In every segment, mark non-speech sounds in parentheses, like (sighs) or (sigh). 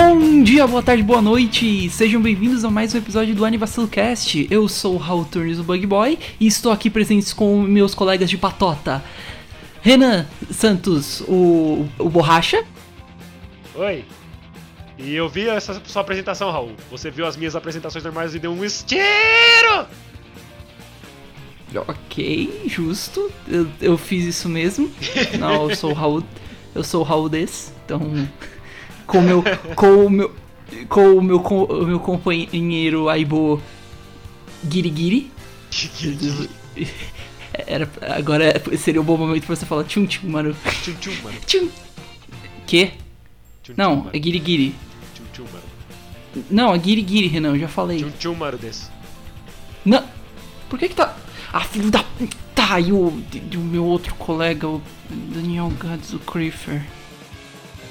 Bom dia, boa tarde, boa noite! Sejam bem-vindos a mais um episódio do Anivacilo Cast. Eu sou o Raul Turnes, o Bug Boy, e estou aqui presente com meus colegas de patota. Renan Santos, o, o Borracha. Oi. E eu vi essa sua apresentação, Raul. Você viu as minhas apresentações normais e deu um estiro! Ok, justo. Eu, eu fiz isso mesmo. Não, eu sou o Raul. Eu sou o Raul desse. Então, com o meu, com o meu, com o meu, com o meu companheiro Aibo Girigiri. Era, agora seria um bom momento pra você falar tchum tchum, mano. Tchum tchum, mano. Tchum. Que? Tchum, tchum, Não, mano. é Girigiri. Tchum tchum, mano. Não, é Girigiri, Renan, eu já falei. Tchum tchum, mano, desse. Não. Por que que tá. Ah, filho da. Tá, e o, e o meu outro colega, o Daniel Gads, o.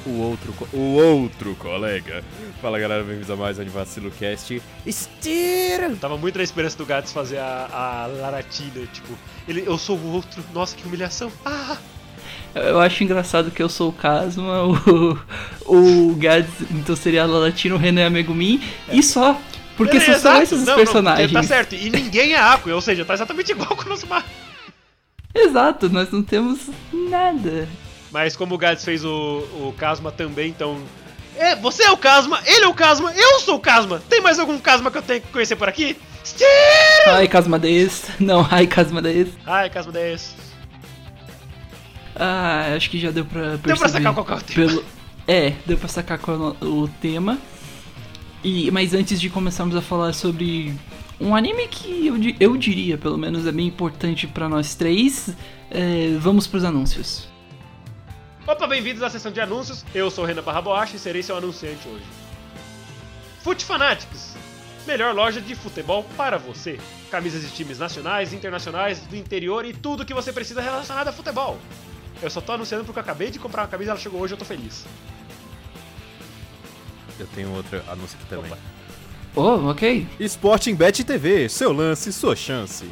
o outro, o outro colega. Fala galera, bem-vindos a mais um Anivacilo Cast. Estira! Eu tava muito na esperança do Gats fazer a, a Laratina, tipo, ele, eu sou o outro, nossa, que humilhação. Ah! Eu acho engraçado que eu sou o Kazuma, (laughs) o, o Gads, então seria a Latino, o Renan é amigo mim, e só. Porque É, são só esses os Não, não, personagens. tá certo, e ninguém é Aqua, ou seja, tá exatamente igual com o nosso mar. (laughs) Exato, nós não temos nada. Mas como o Gats fez o, o Kasma também, então. É, você é o Kasma, ele é o Kasma, eu sou o Kasma. Tem mais algum Kasma que eu tenho que conhecer por aqui? Estiro! Ai, Kazuma desse. Não, ai, Kazuma desse. Ai, Kasma 10. Ah, acho que já deu pra perceber. Deu pra sacar qual é o tema. pelo... É, deu pra sacar qual é o tema. E, mas antes de começarmos a falar sobre um anime que eu, eu diria, pelo menos, é bem importante pra nós três, é, vamos pros anúncios. Opa, bem-vindos à sessão de anúncios. Eu sou o Renan Barraboacha e serei seu anunciante hoje. Fute Fanatics, melhor loja de futebol para você. Camisas de times nacionais, internacionais, do interior e tudo que você precisa relacionado a futebol. Eu só tô anunciando porque eu acabei de comprar uma camisa, ela chegou hoje, eu tô feliz. Eu tenho outro anúncio aqui também. Opa. Oh, ok. Sporting Bet TV, seu lance, sua chance.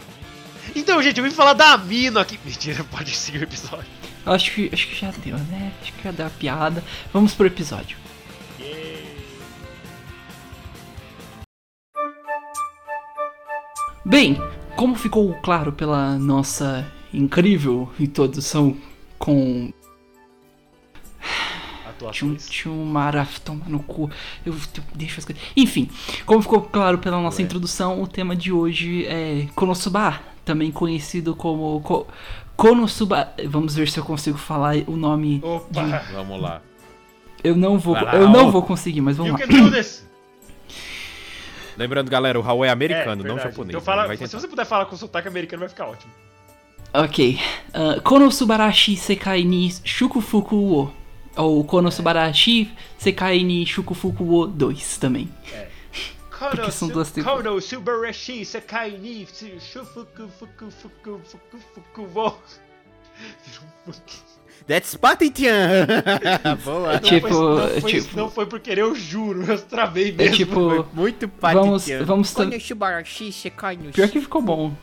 Então, gente, eu vim falar da Amino aqui. Mentira, pode seguir o episódio. Acho que, acho que já deu, né? Acho que já deu a piada. Vamos pro episódio. Bem, como ficou claro pela nossa incrível introdução com maraf, toma no cu. Eu deixo as coisas. Enfim, como ficou claro pela nossa introdução, o tema de hoje é Konosuba, também conhecido como Konosuba. Vamos ver se eu consigo falar o nome. Opa! Vamos lá. Eu não vou, lá, eu não vou conseguir, mas vamos You lá. can do this! (coughs) Lembrando, galera, o Raul é americano, É, não japonês. Então né? fala, Vai se você puder falar com sotaque americano, vai ficar ótimo. Ok. Uh, Konosubarashi Sekai ni Shukufuku wo. Ou Konosubarashi Sekai ni Shukufuku wo 2 também. Porque são duas Kono, temporadas. Kono, Subarashi, ni, Shufuku, Fuku, Fuku, Fuku, Fuku, wo. That's Patitian! (laughs) Boa. Não Tipo, foi, não, foi, tipo- não foi por querer, eu juro, eu travei É mesmo. tipo. Muito Vamos, Patitian. vamos tam- Pior que ficou bom.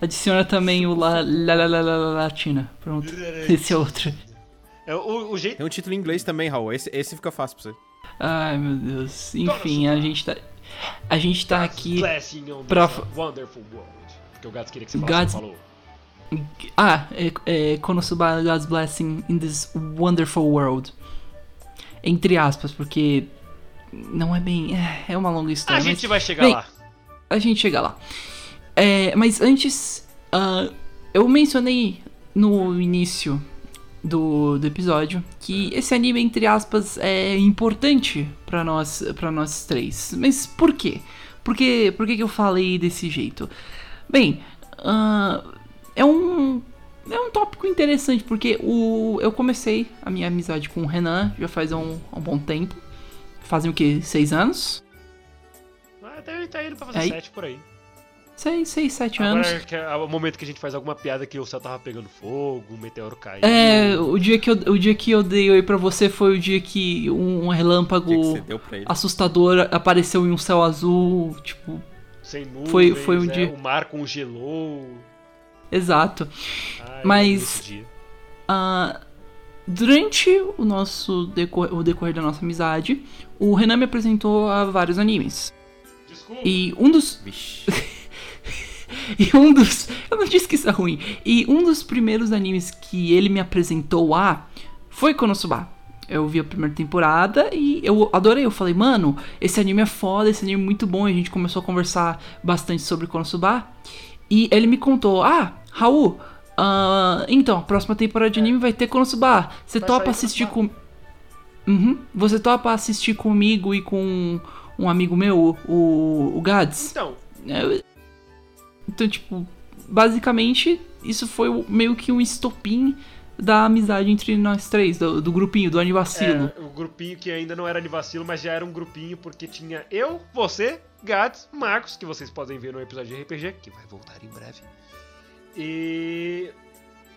Adiciona também o la la la la la, la latina. Pronto. Esse é outro. É, o, o jeito. Tem um título em inglês também, Raul. Esse, esse fica fácil pra você. Ai meu Deus. Enfim, a gente tá. A gente tá aqui. Pra- wonderful world. Porque o Gats queria que você falasse, God's- falou. Ah, é, é Konosuba God's Blessing in this wonderful world. Entre aspas, porque. Não é bem. é- É uma longa história. A mas- gente vai chegar bem, lá. a gente chega lá. É, mas antes, ah, eu mencionei no início do, do episódio que esse anime, entre aspas, é importante pra nós, pra nós três. Mas por quê? Por que, por que, que eu falei desse jeito? Bem, ah, é um. É um tópico interessante, porque o, eu comecei a minha amizade com o Renan já faz um, um bom tempo. Fazem o que? Seis anos? Ah, Até tá indo pra fazer Aí- sete por aí. Seis, seis, sete anos. Agora que é o momento que a gente faz alguma piada que o céu tava pegando fogo, um meteoro caiu. É, o dia, que eu, o dia que eu dei oi pra você foi o dia que um, relâmpago que, assustador apareceu em um céu azul. Tipo, Sem nuvens, Foi- foi um é, dia- o mar congelou. exato. Ai, Mas-. Ah, durante o nosso decor- o decorrer da nossa amizade, o Renan me apresentou a vários animes. Desculpa. E um dos. Vixe. (laughs) (laughs) E um dos. Eu não disse que isso é ruim. E um dos primeiros animes que ele me apresentou a foi Konosuba. Eu vi a primeira temporada e eu adorei. Eu falei, mano, esse anime é foda, esse anime é muito bom. E a gente começou a conversar bastante sobre Konosuba. E ele me contou: Ah, Raul, ah, então, a próxima temporada de anime vai ter Konosuba. Você Vai topa assistir Konosuba." com. Uhum. Você topa assistir comigo e com um amigo meu, o, o Gads? Então, É, Então, tipo, basicamente, isso foi o- meio que um estopim da amizade entre nós três, do, do grupinho, do Anivacilo. é, o grupinho que ainda não era de vacilo, mas já era um grupinho porque tinha eu, você, Gats, Marcos, que vocês podem ver no episódio de RPG, que vai voltar em breve. E.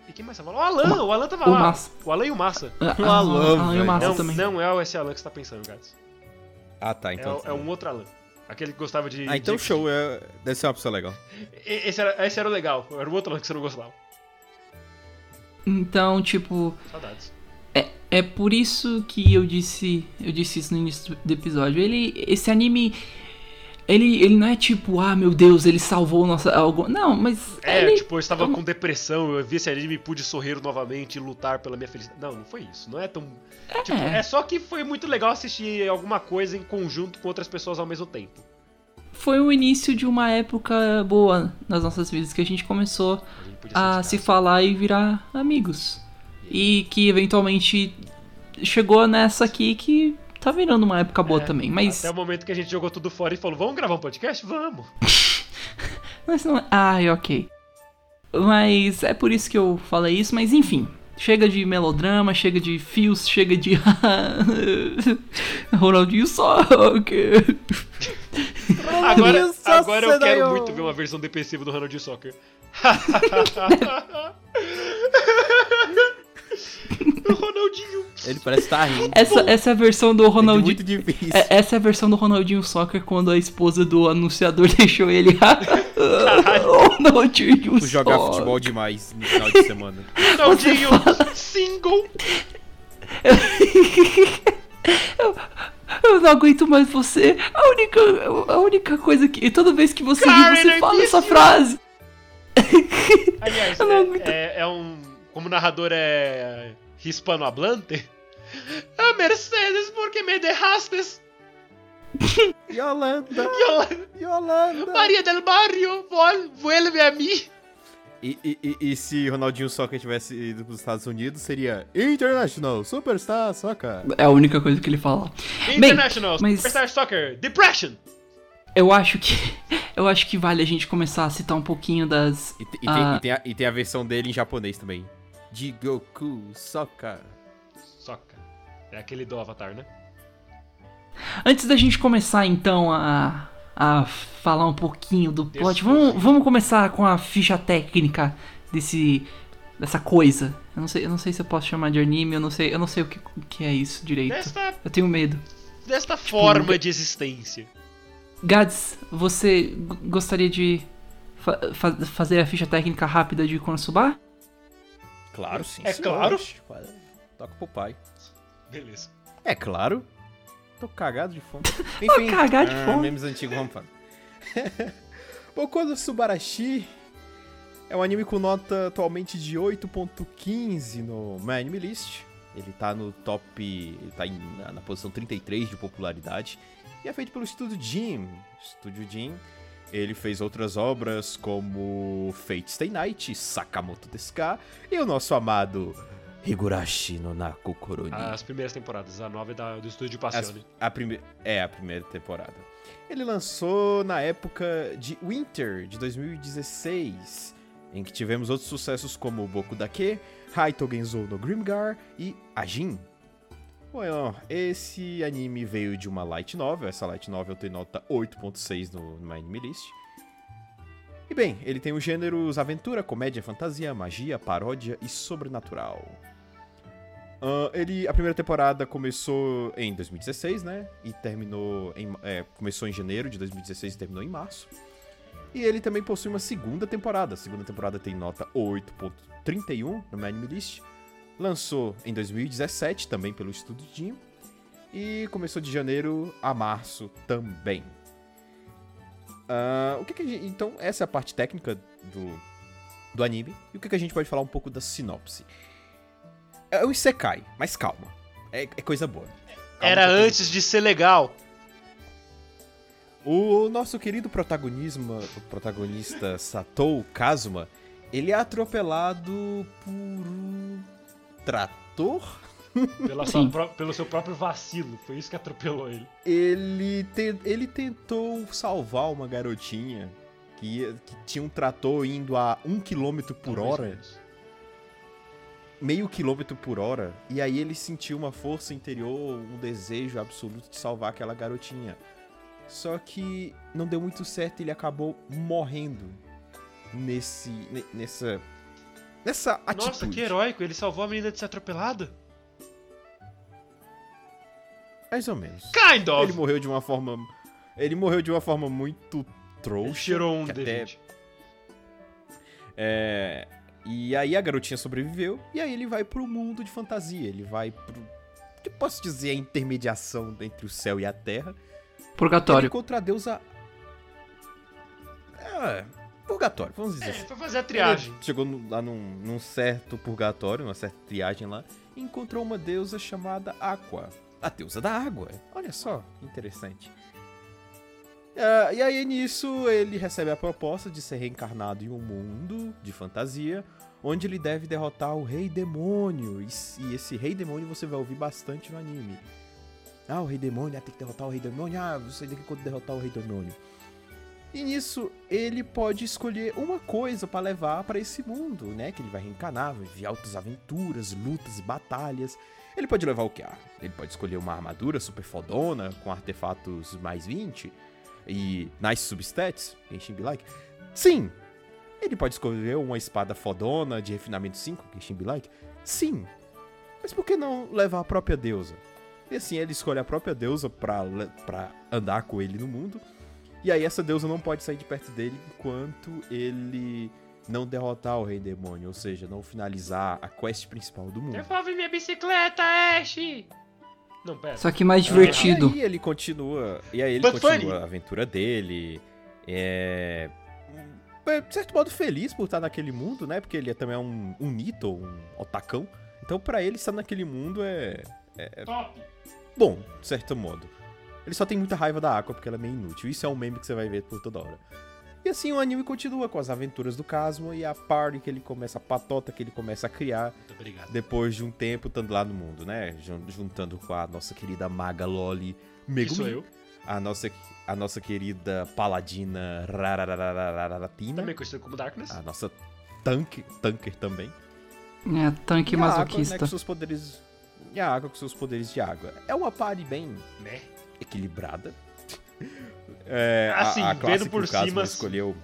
E quem mais tava lá? O Alan! Ma- o Alan tava o lá. Massa. O Alan e o Massa. O ah, Alan, ah, e o. Massa Não, também. não é esse Alan que você tá pensando, Gats. Ah, tá, É, então. o- é um outro Alan. Aquele que gostava de. Ah, então de- show, é... deve ser uma pessoa legal. Esse era, esse era o legal. Era o outro que você não gostava. Então, tipo, Saudades. é, é por isso que eu disse, eu disse isso no início do episódio. Ele, esse anime, ele, ele não é tipo, ah, meu Deus, ele salvou nossa algo. Não, mas É, ele, tipo, eu estava um- com depressão, eu vi esse anime e pude sorrir novamente e lutar pela minha felicidade. Não, não foi isso. Não é tão. Tipo, é só que foi muito legal assistir alguma coisa em conjunto com outras pessoas ao mesmo tempo. foi o início de uma época boa nas nossas vidas que a gente começou A gente a se falar e virar amigos. E que eventualmente chegou nessa aqui que tá virando uma época boa É, também. Mas, Até o momento que a gente jogou tudo fora e falou: Vamos gravar um podcast? Vamos! (laughs) mas não é. Ai, ok. Mas é por isso que eu falei isso, mas enfim. Chega de melodrama, chega de fios, chega de. (laughs) Ronaldinho Soccer. Agora, Só agora eu quero muito ver uma versão depressiva do Ronaldinho Soccer. (laughs) o (laughs) Ronaldinho. Ele parece estar rindo. Essa, essa é a versão do É Ronaldinho. muito difícil. É- essa é a versão do Ronaldinho Soccer quando a esposa do anunciador (laughs) deixou ele. (laughs) Ronaldinho Por jogar Soccer. futebol demais no final de semana. Ronaldinho single. Eu não aguento mais você. A única, a única coisa que. Toda vez que você ri, Karen, você fala essa you. frase. Aliás, Eu não é, é- é um. Como o narrador é hispanohablante. Ah, Mercedes, por que me derrastes? (laughs) Yolanda, Yo- Yolanda. Maria del Barrio, vol, vuelve a mim. E, e, e, e se Ronaldinho Soccer tivesse ido para os Estados Unidos, seria International Superstar Soccer. É a única coisa que ele fala. International mas- Superstar Soccer, Depression. Eu acho que. (laughs) Eu acho que vale a gente começar a citar um pouquinho das. E, e tem, Ah. e, tem a, e tem a versão dele em japonês também. Jigoku Soccer. Soccer. É aquele do Avatar, né? Antes da gente começar então a, a falar um pouquinho do plot, vamos, vamos começar com a ficha técnica desse dessa coisa. Eu não sei, eu não sei se eu posso chamar de anime, eu não sei, eu não sei o que, o que é isso direito. Desta, Eu tenho medo. desta forma nunca- de existência. Gads, você gostaria de fa- fa- fazer a ficha técnica rápida de Konosuba? Claro, sim. É senhor. claro. Toca pro pai. Beleza. É claro. Tô cagado de fome. (laughs) Enfim, cagado de ah, fome. Memes antigos, vamos falar. (laughs) Boku Subarashi é um anime com nota atualmente de 8.15 no My Anime List. Ele tá no top. Ele tá em- na, na posição 33 de popularidade. E é feito pelo Estúdio Jim. Estúdio Jim. Ele fez outras obras como Fate Stay Night, Sakamoto Desuka e o nosso amado Higurashi no Naku Koroni. As primeiras temporadas, a nova é da, do estúdio Passione. As- a prime... É, a primeira temporada. Ele lançou na época de Winter, de 2016, em que tivemos outros sucessos como Boku Dake, Haito Genzou no Grimgar e Ajin. Bom, esse anime veio de uma light novel, essa light novel tem nota 8.6 no, no Anime List. E bem, ele tem os gêneros aventura, comédia, fantasia, magia, paródia e sobrenatural. Ah, ele, a primeira temporada começou em 2016, né? E terminou em, é, começou em janeiro de 2016 e terminou em março. E ele também possui uma segunda temporada. A segunda temporada tem nota 8.31 no My Anime List. Lançou em 2017, também pelo Estúdio Jim. E começou de janeiro a março também. Ah, o que que a gente- então, essa é a parte técnica do, do anime. E o que, que a gente pode falar um pouco da sinopse? É um Isekai, mas calma. É, é coisa boa. Calma Era é antes de ser legal. O nosso querido protagonismo, o protagonista Satou Kazuma, ele é atropelado por um trator? Pelo seu próprio vacilo. Foi isso que atropelou ele. Ele, te- ele tentou salvar uma garotinha que, ia- que tinha um trator indo a um quilômetro por Talvez hora, menos. meio quilômetro por hora, e aí ele sentiu uma força interior, um desejo absoluto de salvar aquela garotinha. Só que não deu muito certo, ele acabou morrendo nesse ne- nessa nessa atitude. Nossa, que heróico. Ele salvou a menina de ser atropelada? Mais ou menos. Kind of. Ele morreu de uma forma ele morreu de uma forma muito Ele trouxa. cheirou um que até- D20. É, e aí a garotinha sobreviveu, e aí ele vai pro mundo de fantasia. Ele vai pro. O que posso dizer a intermediação entre o céu e a terra. Ele Purgatório. encontra a deusa. É, purgatório, vamos dizer É, assim. foi fazer a triagem. Ele chegou lá num, num certo purgatório, numa certa triagem lá, e encontrou uma deusa chamada Aqua. A deusa da água. Olha só, interessante. Ah, e aí nisso ele recebe a proposta de ser reencarnado em um mundo de fantasia, onde ele deve derrotar o Rei Demônio. E, e esse Rei Demônio você vai ouvir bastante no anime. Ah, o Rei Demônio, ah, tem que derrotar o Rei Demônio. Ah, você tem que derrotar o Rei Demônio. E nisso ele pode escolher uma coisa pra levar pra esse mundo, né? Que ele vai reencarnar, vai viver altas aventuras, lutas batalhas. Ele pode levar o que? Ah, ele pode escolher uma armadura super fodona, com artefatos mais 20 e nice substats, Genshin Be Like. Sim! Ele pode escolher uma espada fodona de refinamento 5, Genshin Be Like. Sim! Mas por que não levar a própria deusa? E assim, ele escolhe a própria deusa pra andar com ele no mundo. E aí essa deusa não pode sair de perto dele enquanto ele não derrotar o rei demônio, ou seja, não finalizar a quest principal do mundo. Devolve minha bicicleta, Ash! Não, pera. Só que mais divertido. E aí ele continua, e aí ele But continua funny. a aventura dele. É é, de certo modo feliz por estar naquele mundo, né? Porque ele é também um, um Nito, um otacão. Então pra ele estar naquele mundo é Top! bom, de certo modo. Ele só tem muita raiva da Aqua porque ela é meio inútil. Isso é um meme que você vai ver por toda hora. E assim o anime continua com as aventuras do Cosmo e a party que ele começa, a patota que ele começa a criar Muito obrigado. depois de um tempo estando lá no mundo, né? Jun- Juntando com a nossa querida maga Loli Megumi. Que sou eu. A nossa, a nossa querida paladina Rarararararatina. Também conhecido como Darkness. A nossa tanque, tanker também. É, tanque E a Aqua, né, com seus poderes... E a água com seus poderes de água. É uma party bem Né? Equilibrada. (laughs) É, a- Assim, a, classe vendo por que o Cosmo cima, escolheu.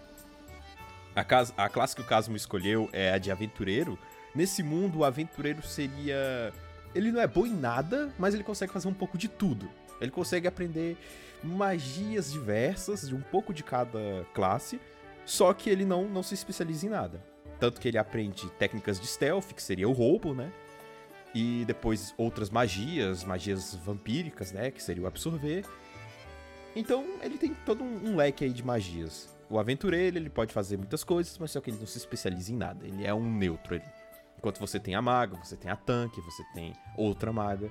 A, a classe que o Cosmo escolheu é a de aventureiro. Nesse mundo, o aventureiro seria. Ele não é bom em nada, mas ele consegue fazer um pouco de tudo. Ele consegue aprender magias diversas, de um pouco de cada classe, só que ele não, não se especializa em nada. Tanto que ele aprende técnicas de stealth, que seria o roubo, né? E depois outras magias, magias vampíricas, né? Que seria o absorver. Então ele tem todo um, um leque aí de magias. O aventureiro, ele pode fazer muitas coisas, mas só que ele não se especializa em nada. Ele é um neutro ali. Enquanto você tem a maga, você tem a tanque, você tem outra maga.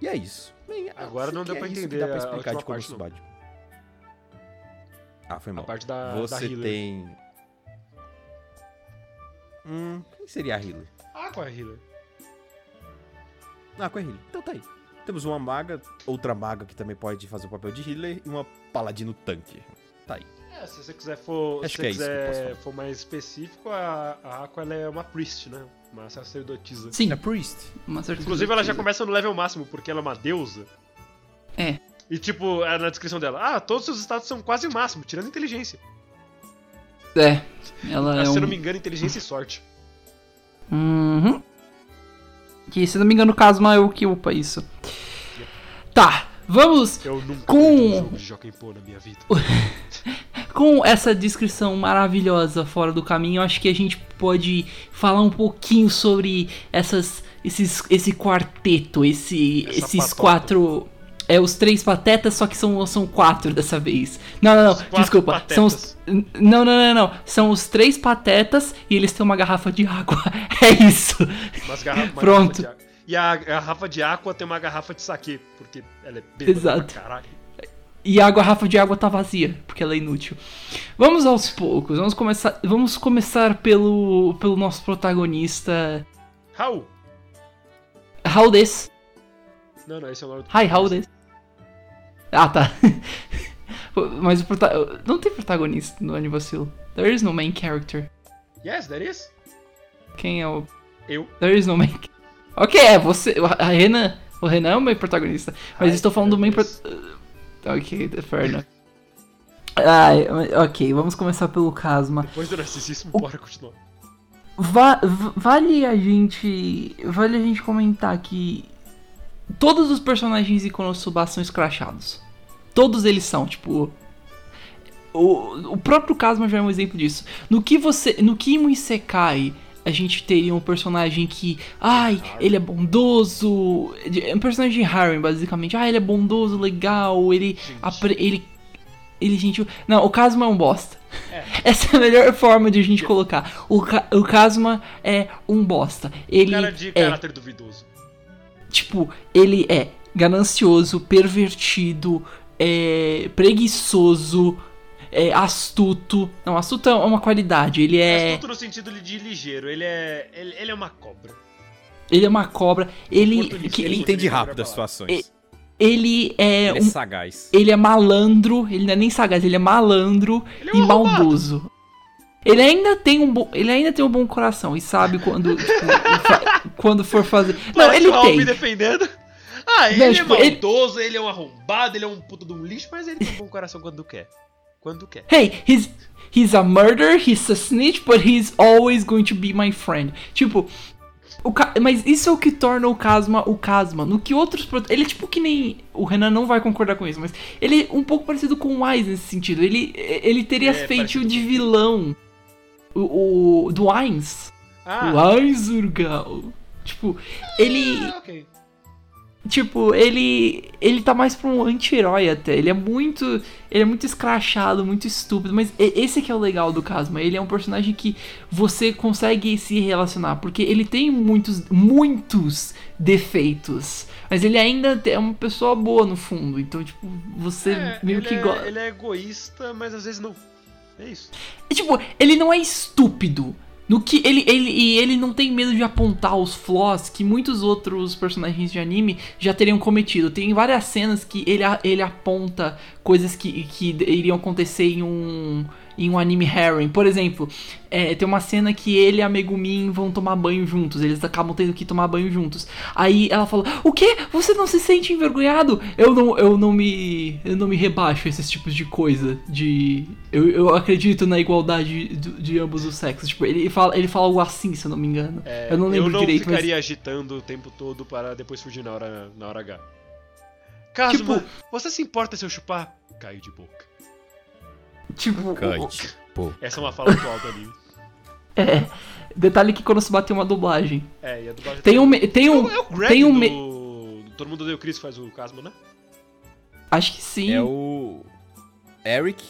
E é isso. Bem, Agora não deu é pra entender dá pra a explicar de como se bate. Ah, foi A mal. parte da, da Você healer. tem. Hum, quem seria a healer? Ah, qual é a healer? Ah, com a healer. Então tá aí. Temos uma maga, outra maga que também pode fazer o papel de healer e uma paladino tanque. Tá aí. É, se você quiser for, Acho se que é isso quiser falar. for mais específico, a, a Aqua ela é uma priest, né? Uma sacerdotisa. Sim, É Priest. uma certa Inclusive, ela já começa no level máximo, porque ela é uma deusa. É. E tipo, é na descrição dela, ah, todos os seus status são quase o máximo, tirando inteligência. É. Ela Ah, é se um... eu não me engano, inteligência e sorte. Uhum. Que, se não me engano, o Casma é o que upa isso. Tá, vamos Eu nunca Com- um (laughs) com essa descrição maravilhosa fora do caminho. Acho que a gente pode falar um pouquinho sobre essas, esses, esse quarteto, esse, Essa esses patota. quatro. É, os três patetas, só que são, são quatro dessa vez. Não, não, não, desculpa. patetas. São os. Não, não, não, não. São os três patetas e eles têm uma garrafa de água. (laughs) É isso. Umas garrafas, uma Pronto. garrafa de água. E a garrafa de água tem uma garrafa de saque, porque ela é bêbada Exato. pra caralho. E a garrafa de água tá vazia, porque ela é inútil. Vamos aos poucos. Vamos começar, vamos começar pelo, pelo nosso protagonista. Raul! How this? Não, não, esse é o nome do Hi, how this? Ah, tá. (laughs) Mas o prota... não tem protagonista no Anivacilo. There is no main character. Yes, that is. Quem é o. Eu. There is no main. Ok, é você. A Renan. O Renan é o main protagonista. Mas Ai, estou falando do main. Pro... Deus. Ok, fair enough. Ai, ok, vamos começar pelo Casma. Depois do narcisismo, bora continuar. Va- vale a gente. Vale a gente comentar que. Todos os personagens em Konosuba são escrachados. Todos eles são, tipo. O, o próprio Kasma já é um exemplo disso. No que você. No Kimo Isekai, a gente teria um personagem que. Ai, ele é bondoso. É um personagem de Harem, basicamente. Ah, ele é bondoso, legal, ele. apre- ele. Ele gentil. Não, o Kasma é um bosta. (laughs) Essa é a melhor forma de a gente colocar. O, Ka- o Kasma é um bosta. Ele Cara de é caráter duvidoso. Tipo, ele é ganancioso, pervertido, é preguiçoso, é astuto. Não, astuto é uma qualidade. Ele é, Astuto no sentido de ligeiro, ele é. Ele, ele é uma cobra. ele é uma cobra. Ele, que- Ele ele, entende Ele- rápido as situações. ele é Ele é um, sagaz. ele é malandro. Ele não é nem sagaz, ele é malandro Ele é um e maldoso. Ele ainda tem um bom, ele ainda tem um bom coração e sabe quando, tipo, (laughs) fa- quando for fazer. Não, Parece ele Raul me tem. defendendo. Ah, ele é tipo, ele- maldoso, ele... é um arrombado, ele é um puto de um lixo, mas ele tem um bom coração quando quer. Quando quer. Hey, he's he's a murderer, he's a snitch, but he's always going to be my friend. Tipo, Ka- mas isso é o que torna o Kasma o Kasma. No que outros ele é tipo que nem o Renan não vai concordar com isso, mas ele é um pouco parecido com o Wise nesse sentido. Ele ele teria É, feito de com- vilão. O, o do Ainz. Ah, O Ainz Urgal. Tipo, ele ah, ok. Tipo, ele. Ele tá mais pra um anti-herói até. Ele é muito. Ele é muito escrachado, muito estúpido. Mas esse que é o legal do Casma. Ele é um personagem que você consegue se relacionar. Porque ele tem muitos. Muitos defeitos. Mas ele ainda é uma pessoa boa no fundo. Então, tipo, você É, meio que é, gosta. ele é egoísta, mas às vezes não. É isso. E, Tipo, ele não é estúpido. No que ele, ele e ele não tem medo de apontar os flaws que muitos outros personagens de anime já teriam cometido. Tem várias cenas que ele, ele aponta coisas que, que iriam acontecer em um em um anime harem. Por exemplo, é, tem uma cena que ele e a Megumin vão tomar banho juntos. Eles acabam tendo que tomar banho juntos. Aí ela fala: "O quê? Você não se sente envergonhado? Eu não eu não me eu não me rebaixo a esses tipos de coisa de eu, eu acredito na igualdade de, de ambos os sexos. Tipo, ele fala ele fala algo assim, se eu não me engano. É, eu não lembro direito, mas ficaria agitando o tempo todo para depois fugir na hora, na hora H. Casma, Tipo- você se importa se eu chupar? Cai de boca. Tipo, o-. Essa é uma fala atual do anime. é, detalhe que quando se bateu uma dublagem. É, e a dublagem Tem um me- tem É um o- É o Greg tem um do... me- Todo mundo deu Chris faz o Casma, né? acho que sim. É o. Eric.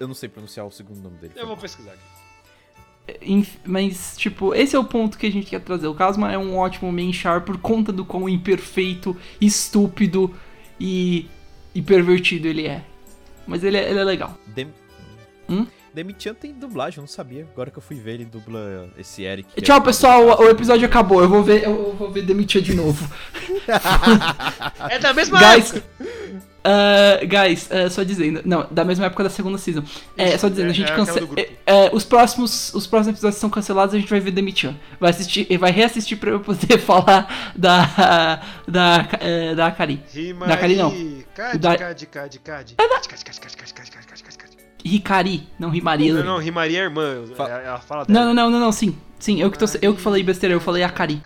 Eu não sei pronunciar o segundo nome dele. Eu vou pesquisar aqui. Mas, tipo, esse é o ponto que a gente quer trazer. O Kasma é um ótimo main char por conta do quão imperfeito, estúpido e, e pervertido ele é. Mas ele é, ele é legal. Hum? Demi-chan tem dublagem, eu não sabia. Agora que eu fui ver, ele dubla esse Eric. é Tchau, o pessoal. O episódio acabou. Eu vou ver, eu vou ver Demitia de novo. (laughs) É da mesma Guys, época. ah, (laughs) guys, ah, só dizendo. Não, da mesma época da segunda season. É, só dizendo, É, a gente é cancela. é, é, os, próximos, os próximos episódios são cancelados, a gente vai ver Demitia. Vai assistir, vai reassistir pra eu poder (laughs) falar da. Da. da Akari. Rima Da Kari, não. Cade, Da- cade, cade, cade. Cade, cade, cade, cade, cade, cade, cade, cade, Ricari, não Rimaria. Não, não, Rimaria é irmã. Fa ela fala dela. Não, não, não, não, sim. Sim, eu que, tô, eu que falei besteira, eu falei Akari.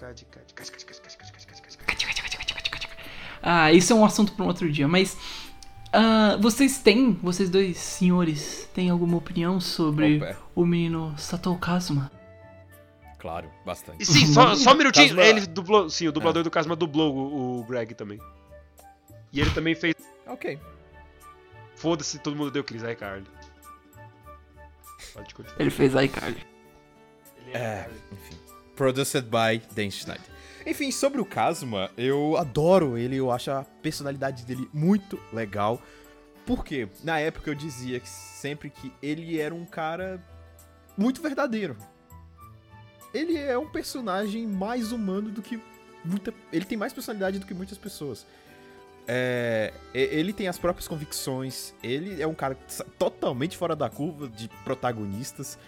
Ah, isso é um assunto para um outro dia, mas uh, vocês têm, vocês dois senhores, têm alguma opinião sobre Opa. o menino Sato Kazuma? Claro, bastante. Sim, só, só um minutinho, ele dublou, sim, o dublador é. do Kazuma dublou o, o Greg também. E ele também fez... Ok. Foda-se, todo mundo deu Cris, aí, Ricardo. Pode continuar. Ele fez iCarly. É, iCarly. enfim. Produced by Dan Schneider. Enfim, sobre o Kazuma, eu adoro ele, eu acho a personalidade dele muito legal. Porque na época eu dizia que sempre que ele era um cara muito verdadeiro. Ele é um personagem mais humano do que muita. Ele tem mais personalidade do que muitas pessoas. É, ele tem as próprias convicções. Ele é um cara totalmente fora da curva de protagonistas.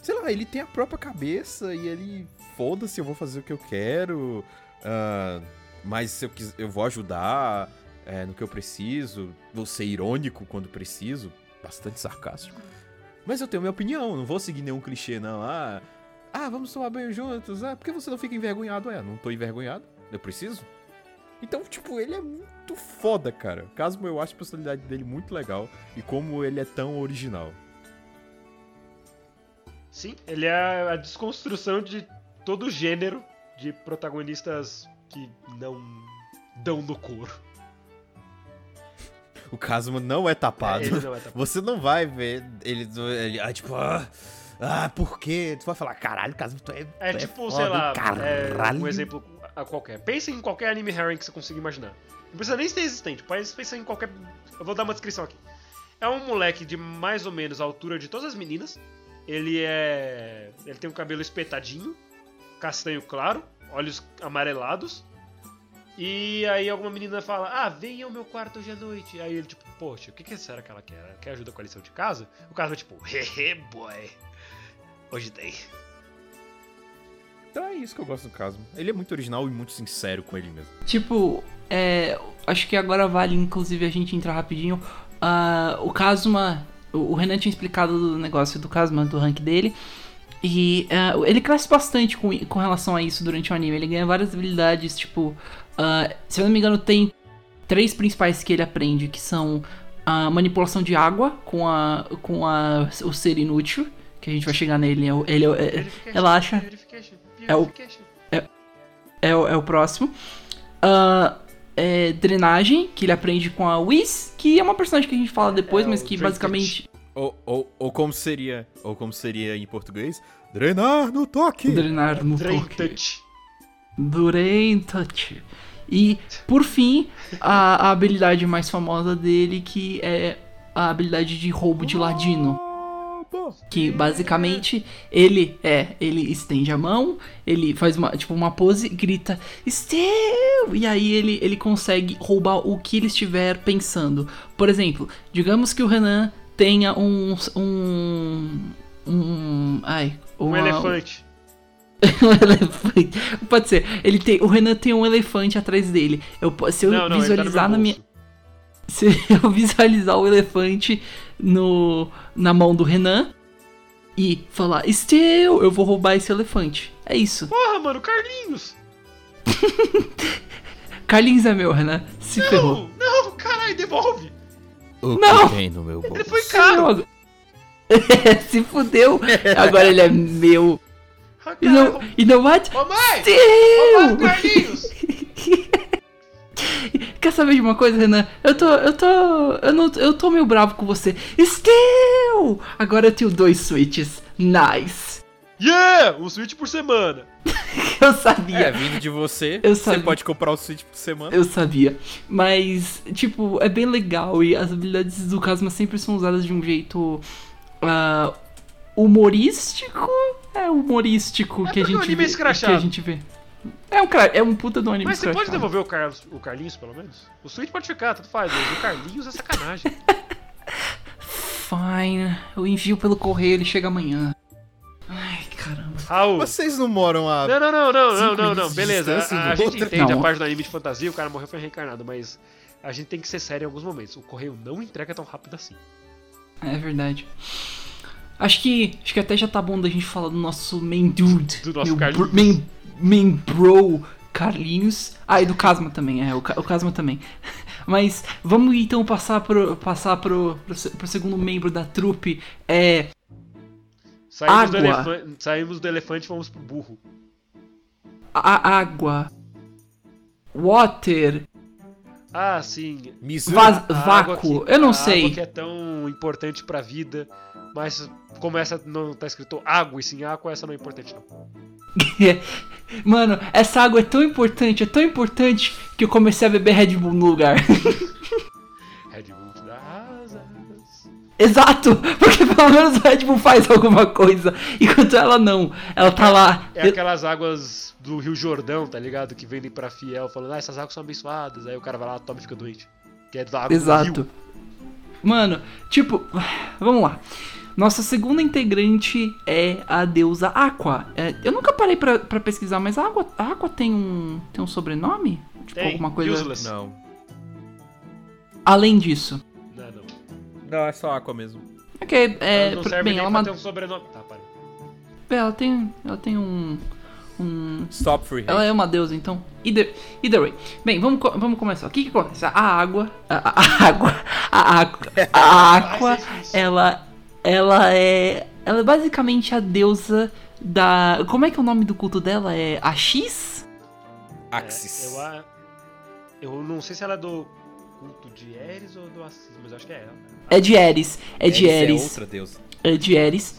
Sei lá, ele tem a própria cabeça e ele. Foda-se, eu vou fazer o que eu quero. ah, mas se eu eu vou ajudar é, no que eu preciso. Vou ser irônico quando preciso. Bastante sarcástico. Mas eu tenho minha opinião, não vou seguir nenhum clichê, não. Ah, ah vamos tomar banho juntos. Ah, por que você não fica envergonhado? É, não tô envergonhado. Eu preciso. Então, tipo, ele é muito foda, cara. Casmo eu acho a personalidade dele muito legal. E como ele é tão original. Sim, ele é a desconstrução de todo o gênero de protagonistas que não dão no couro. O Kazuma não é tapado. É, não é tapado. Você não vai ver ele, ele ah, tipo, ah, ah, por quê? Tu vai falar, caralho, Kazuma, tu é. É tu tipo, foda, sei lá, caralho. é, um exemplo a qualquer. Pense em qualquer anime harem que você consiga imaginar. Não precisa nem ser existente, mas pensa em qualquer. Eu vou dar uma descrição aqui. É um moleque de mais ou menos a altura de todas as meninas. Ele é. Ele tem um cabelo espetadinho, castanho claro, olhos amarelados. E aí alguma menina fala, ah, venha ao meu quarto hoje à noite. Aí ele, tipo, poxa, o que, que será que ela quer? Ela quer ajuda com a lição de casa? O cara vai tipo, hehe, boy. Hoje tem. Então é isso que eu gosto do Kazuma. Ele é muito original e muito sincero com ele mesmo. Tipo, é, acho que agora vale, inclusive, a gente entrar rapidinho. Ah, o Kazuma, o o Renan tinha explicado do negócio do Kazuma, do rank dele. E ah, ele cresce bastante com, com relação a isso durante o anime. Ele ganha várias habilidades, tipo. ah, se eu não me engano, tem três principais que ele aprende, que são a manipulação de água com, a, com a, o ser inútil. Que a gente vai chegar nele. é o- Ele, é- é- relaxa. Verification, É o- verification. é, o- é o próximo. Ah, é, drenagem, que ele aprende com a Whis, que é uma personagem que a gente fala depois, É, mas o que basicamente. Ou, ou, ou como seria. Ou como seria em português? Drenar no toque! Drenar no Drain toque. touch. Drain touch. E, por fim, a, a habilidade mais famosa dele, que é a habilidade de roubo de ladino. Opa! Que basicamente ele é, ele estende a mão, ele faz uma, tipo, uma pose, grita Steel! E aí ele, ele consegue roubar o que ele estiver pensando. Por exemplo, digamos que o Renan tenha um. um. um. Ai. Um uma- elefante. (laughs) um elefante. Pode ser. Ele tem, o Renan tem um elefante atrás dele. Eu, se eu Não, não, tá visualizar meu na minha. (laughs) Se eu visualizar o elefante no, na mão do Renan e falar, Steel, eu vou roubar esse elefante. É isso. Porra, mano, Carlinhos! (laughs) Carlinhos é meu, Renan. Se ferrou. Não, não, caralho, devolve! O Não! que tem no meu bolso? Ele foi caro! (laughs) Se fudeu. Agora ele é meu. Ah, E não, e não what? Ô mãe! Ô Steel! mãe, Carlinhos! (laughs) Quer saber de uma coisa, Renan? Eu tô. Eu tô. Eu, não, eu tô meio bravo com você. Steel! Agora eu tenho dois switches. Nice. Yeah! Um switch por semana. (laughs) Eu sabia. É, vindo de você, Eu você sabia. pode comprar o Switch por semana. Eu sabia. Mas, tipo, é bem legal e as habilidades do Kazuma sempre são usadas de um jeito ah, humorístico. É humorístico que a gente é vê, que a gente vê. É um, é um puta do anime Mas você pode devolver o, Carlos, o Carlinhos, pelo menos? O Switch pode ficar, tanto faz, mas o Carlinhos é sacanagem. (laughs) Fine, eu envio pelo correio, ele chega amanhã. Ai, caramba. Raul. Vocês não moram a. Não, não, não, não, não, não, beleza. A, a gente outro. entende Não. a parte do anime de fantasia, o cara morreu foi reencarnado, mas a gente tem que ser sério em alguns momentos. O correio não entrega tão rápido assim. É verdade. Acho que, acho que até já tá bom da gente falar do nosso main dude. Do nosso meu Carlinhos. bro- main, main bro, Carlinhos. Ah, e do Casma também, é, o, o Casma também. (laughs) Mas vamos então passar pro, passar pro, pro, pro segundo membro da trupe. É. Saímos do, Água. elefante, saímos do elefante e fomos pro burro. A água. Water. Ah, sim. Vaz- vácuo. que- Eu não a sei. água que é tão importante pra vida, mas como essa não tá escrito água e sim água, essa não é importante não. (laughs) Mano, essa água é tão importante, é tão importante que eu comecei a beber Red Bull no lugar. (laughs) Red Bull dá asas. Exato! Porque pelo menos o Red Bull faz alguma coisa. Enquanto ela não. Ela tá lá. É aquelas águas do Rio Jordão, tá ligado? Que vendem pra fiel, falando, ah, essas águas são abençoadas. Aí o cara vai lá, toma e fica doente. Que é da água do Exato. Mano, tipo, (sighs) vamos lá. Nossa segunda integrante é a deusa Aqua. É, eu nunca parei pra, pra pesquisar, mas a Aqua, a Aqua tem um tem um sobrenome? Tipo, Tem, alguma coisa. useless. Não. Além disso. Não, não. Não, é só Aqua mesmo. Ok, é. Ela não bem, nem ela, pra ma- ter um sobrenome. Tá, para. ela tem. Ela tem um. Um. Stop free. Ela é uma deusa, então. Either, either way. Bem, vamos, vamos começar. O que, que acontece? A água. A, a- água. A água. A água. Ela. Ela é. Ela é basicamente a deusa da. Como é que é o nome do culto dela? É Axis? Axis. É, eu, a- eu não sei se ela é do culto de Eris ou do Assis, mas eu acho que é ela. É de Eris. É de Eris. É outra deusa. É de Eris.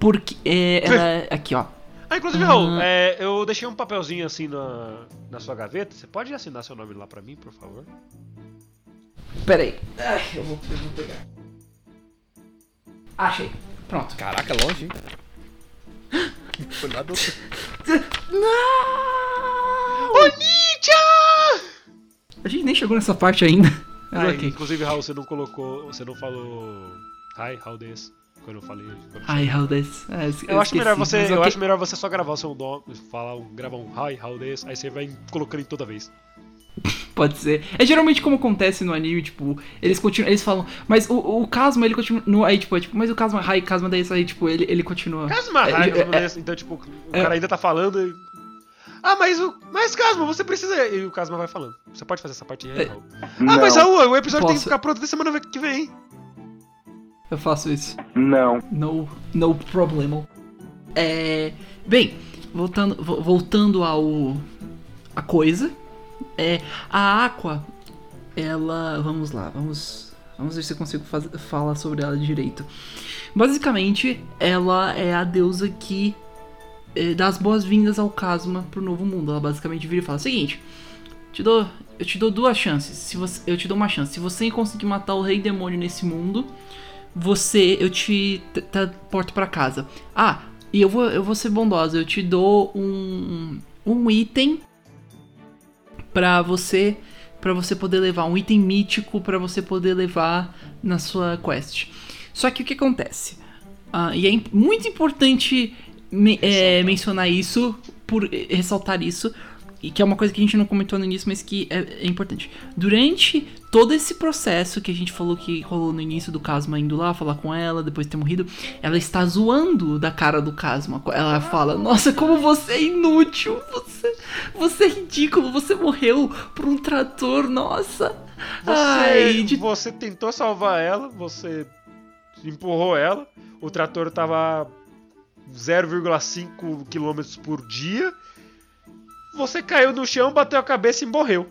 Porque. É, ela é. Aqui, ó. Ah, inclusive, Raul, é, eu deixei um papelzinho assim na, na sua gaveta. Você pode assinar seu nome lá pra mim, por favor? Pera aí. Ai, eu vou, eu vou pegar. Achei. Pronto. Caraca, longe, hein? (gasps) Foi lá do outro. Não! Ô, Nietzsche! A gente nem chegou nessa parte ainda. Ah, ok. Inclusive, Raul, você não colocou. Você não falou. Hi, how this? Quando eu falei. quando- Ai, how this? É, es- Eu acho melhor você. Eu ok. acho melhor você só gravar o seu nome, falar um, gravar um hi, how this, aí você vai colocando em toda vez. Pode ser. É geralmente como acontece no anime, tipo, eles continuam, eles falam, mas o, o Casma, ele continua, aí tipo, é, tipo, mas o Casma, ai, Casma daí, aí tipo, ele, ele continua. Casma, É, hi, é, Casma é, desse, então tipo, o é. cara ainda tá falando e. Ah, mas o. Mas Casma, você precisa. E o Casma vai falando. Você pode fazer essa parte aí, É. Raul? Ah, mas Raul, o episódio tem que Posso. ficar pronto até semana que vem. Eu faço isso. Não. No, no problema. É, bem, voltando, vo- voltando ao a coisa, é a Aqua, ela, vamos lá, vamos, vamos ver se eu consigo falar sobre ela direito. Basicamente, ela é a deusa que é, dá as boas-vindas ao Casma pro novo mundo. Ela basicamente vira e fala: "Seguinte, te dou, eu te dou duas chances. Se você, eu te dou uma chance. Se você conseguir matar o rei demônio nesse mundo, você, eu te teleporto pra casa. Ah, e eu vou, eu vou ser bondosa, eu te dou um, um item pra você, para você poder levar um item mítico pra você poder levar na sua quest. Só que o que acontece? Ah, e é muito importante me- é, mencionar isso, por ressaltar isso, e que é uma coisa que a gente não comentou no início, mas que é, é importante. Durante todo esse processo que a gente falou que rolou no início do Casma indo lá falar com ela, depois de ter morrido, ela está zoando da cara do Casma. Ela fala: Nossa, como você é inútil! Você, você é ridículo! Você morreu por um trator, nossa! Você, Ai, de você tentou salvar ela, você empurrou ela, o trator tava 0,5 km por dia. Você caiu no chão, bateu a cabeça e morreu.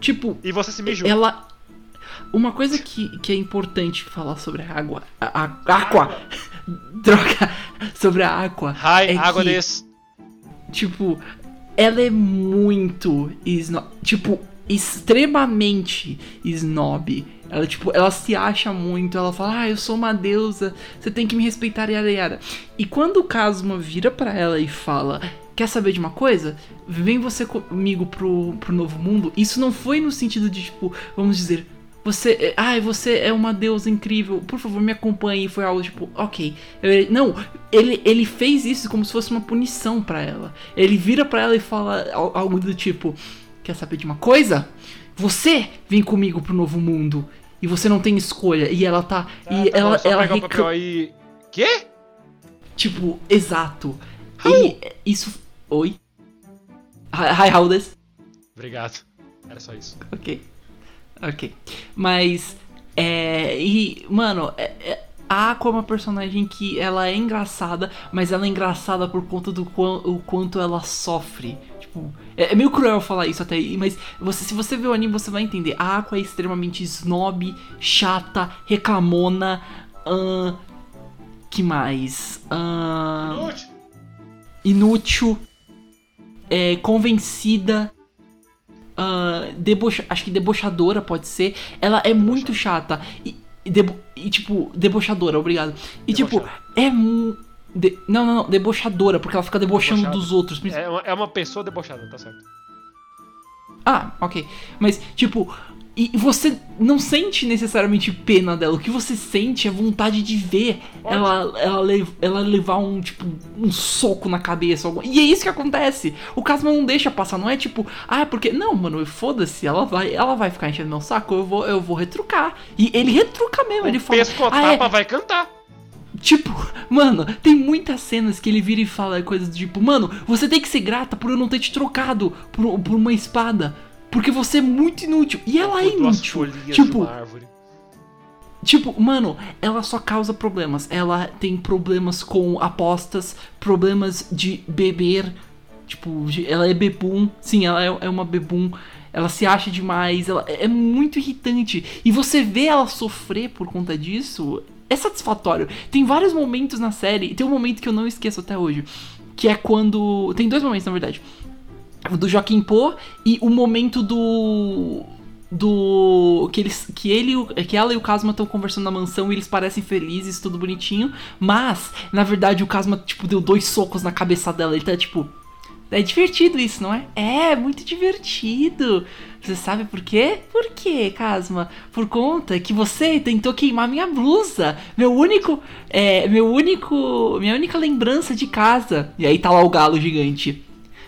tipo, E você se mijou. ela. Uma coisa que, que é importante falar sobre a água. A, a, aqua! (laughs) Droga! Sobre a água. Hi, é água que, desse. Tipo, ela é muito. Sno tipo, extremamente snob. Ela, tipo, ela se acha muito, ela fala, ah, eu sou uma deusa, você tem que me respeitar, yada yada. E quando o Kazuma vira pra ela e fala, quer saber de uma coisa? Vem você comigo pro, pro novo mundo. Isso não foi no sentido de, tipo, vamos dizer, você, é- ai, você é uma deusa incrível, por favor me acompanhe. Foi algo tipo, ok. Eu- não, ele, ele fez isso como se fosse uma punição pra ela. Ele vira pra ela e fala al- algo do tipo, quer saber de uma coisa? Você vem comigo pro novo mundo. E você não tem escolha. E ela tá. Ah, e tá bom, ela, só ela pegar o papel aí. Quê? Tipo, exato. Ele, isso. Oi? Hi, this? Obrigado. Era só isso. Ok. Ok. Mas. É. E, mano, é, é- a Aqua é uma personagem que ela é engraçada, mas ela é engraçada por conta do quan- o quanto ela sofre. Tipo, é, é meio cruel falar isso até, mas você, se você ver o anime, você vai entender. A Aqua é extremamente snob, chata, reclamona. que mais? Inútil. inútil, é, convencida, ah, debocha, acho que debochadora pode ser. Ela é muito chata e, e debo- e, tipo debochadora, obrigado. E tipo é de- não, não, não, debochadora, porque ela fica debochando Debochada. dos outros. É uma, é uma pessoa debochada, tá certo. Ah, ok. Mas, tipo, e você não sente necessariamente pena dela. O que você sente é vontade de ver ela, ela, ela levar um, tipo, um soco na cabeça. E é isso que acontece. O Casma não deixa passar. Não é tipo, ah, é porque. Não, mano, foda-se. Ela vai, ela vai ficar enchendo meu saco. Eu vou, eu vou retrucar. E ele retruca mesmo. ele fala. pescotapa "Ah, é, vai cantar. Tipo, mano, tem muitas cenas que ele vira e fala coisas do tipo, mano, você tem que ser grata por eu não ter te trocado por, por uma espada. Porque você é muito inútil. E ela é inútil. Tipo, tipo, mano, ela só causa problemas. Ela tem problemas com apostas, problemas de beber. Tipo, ela é bebum. Sim, ela é, é uma bebum. Ela se acha demais. Ela é muito irritante. E você vê ela sofrer por conta disso. É satisfatório. Tem vários momentos na série. Tem um momento que eu não esqueço até hoje. Que é quando. Tem dois momentos, na verdade. Do Joaquim Pô e o momento do. Do. Que, eles, que ele que ela e o Kazuma estão conversando na mansão e eles parecem felizes, tudo bonitinho. Mas, na verdade, o Kazuma, tipo, deu dois socos na cabeça dela. Ele tá tipo. É divertido isso, não é? É, muito divertido. Você sabe por quê? Por quê, Kazuma? Por conta que você tentou queimar minha blusa. Meu único. É. Meu único. Minha única lembrança de casa. E aí tá lá o galo gigante.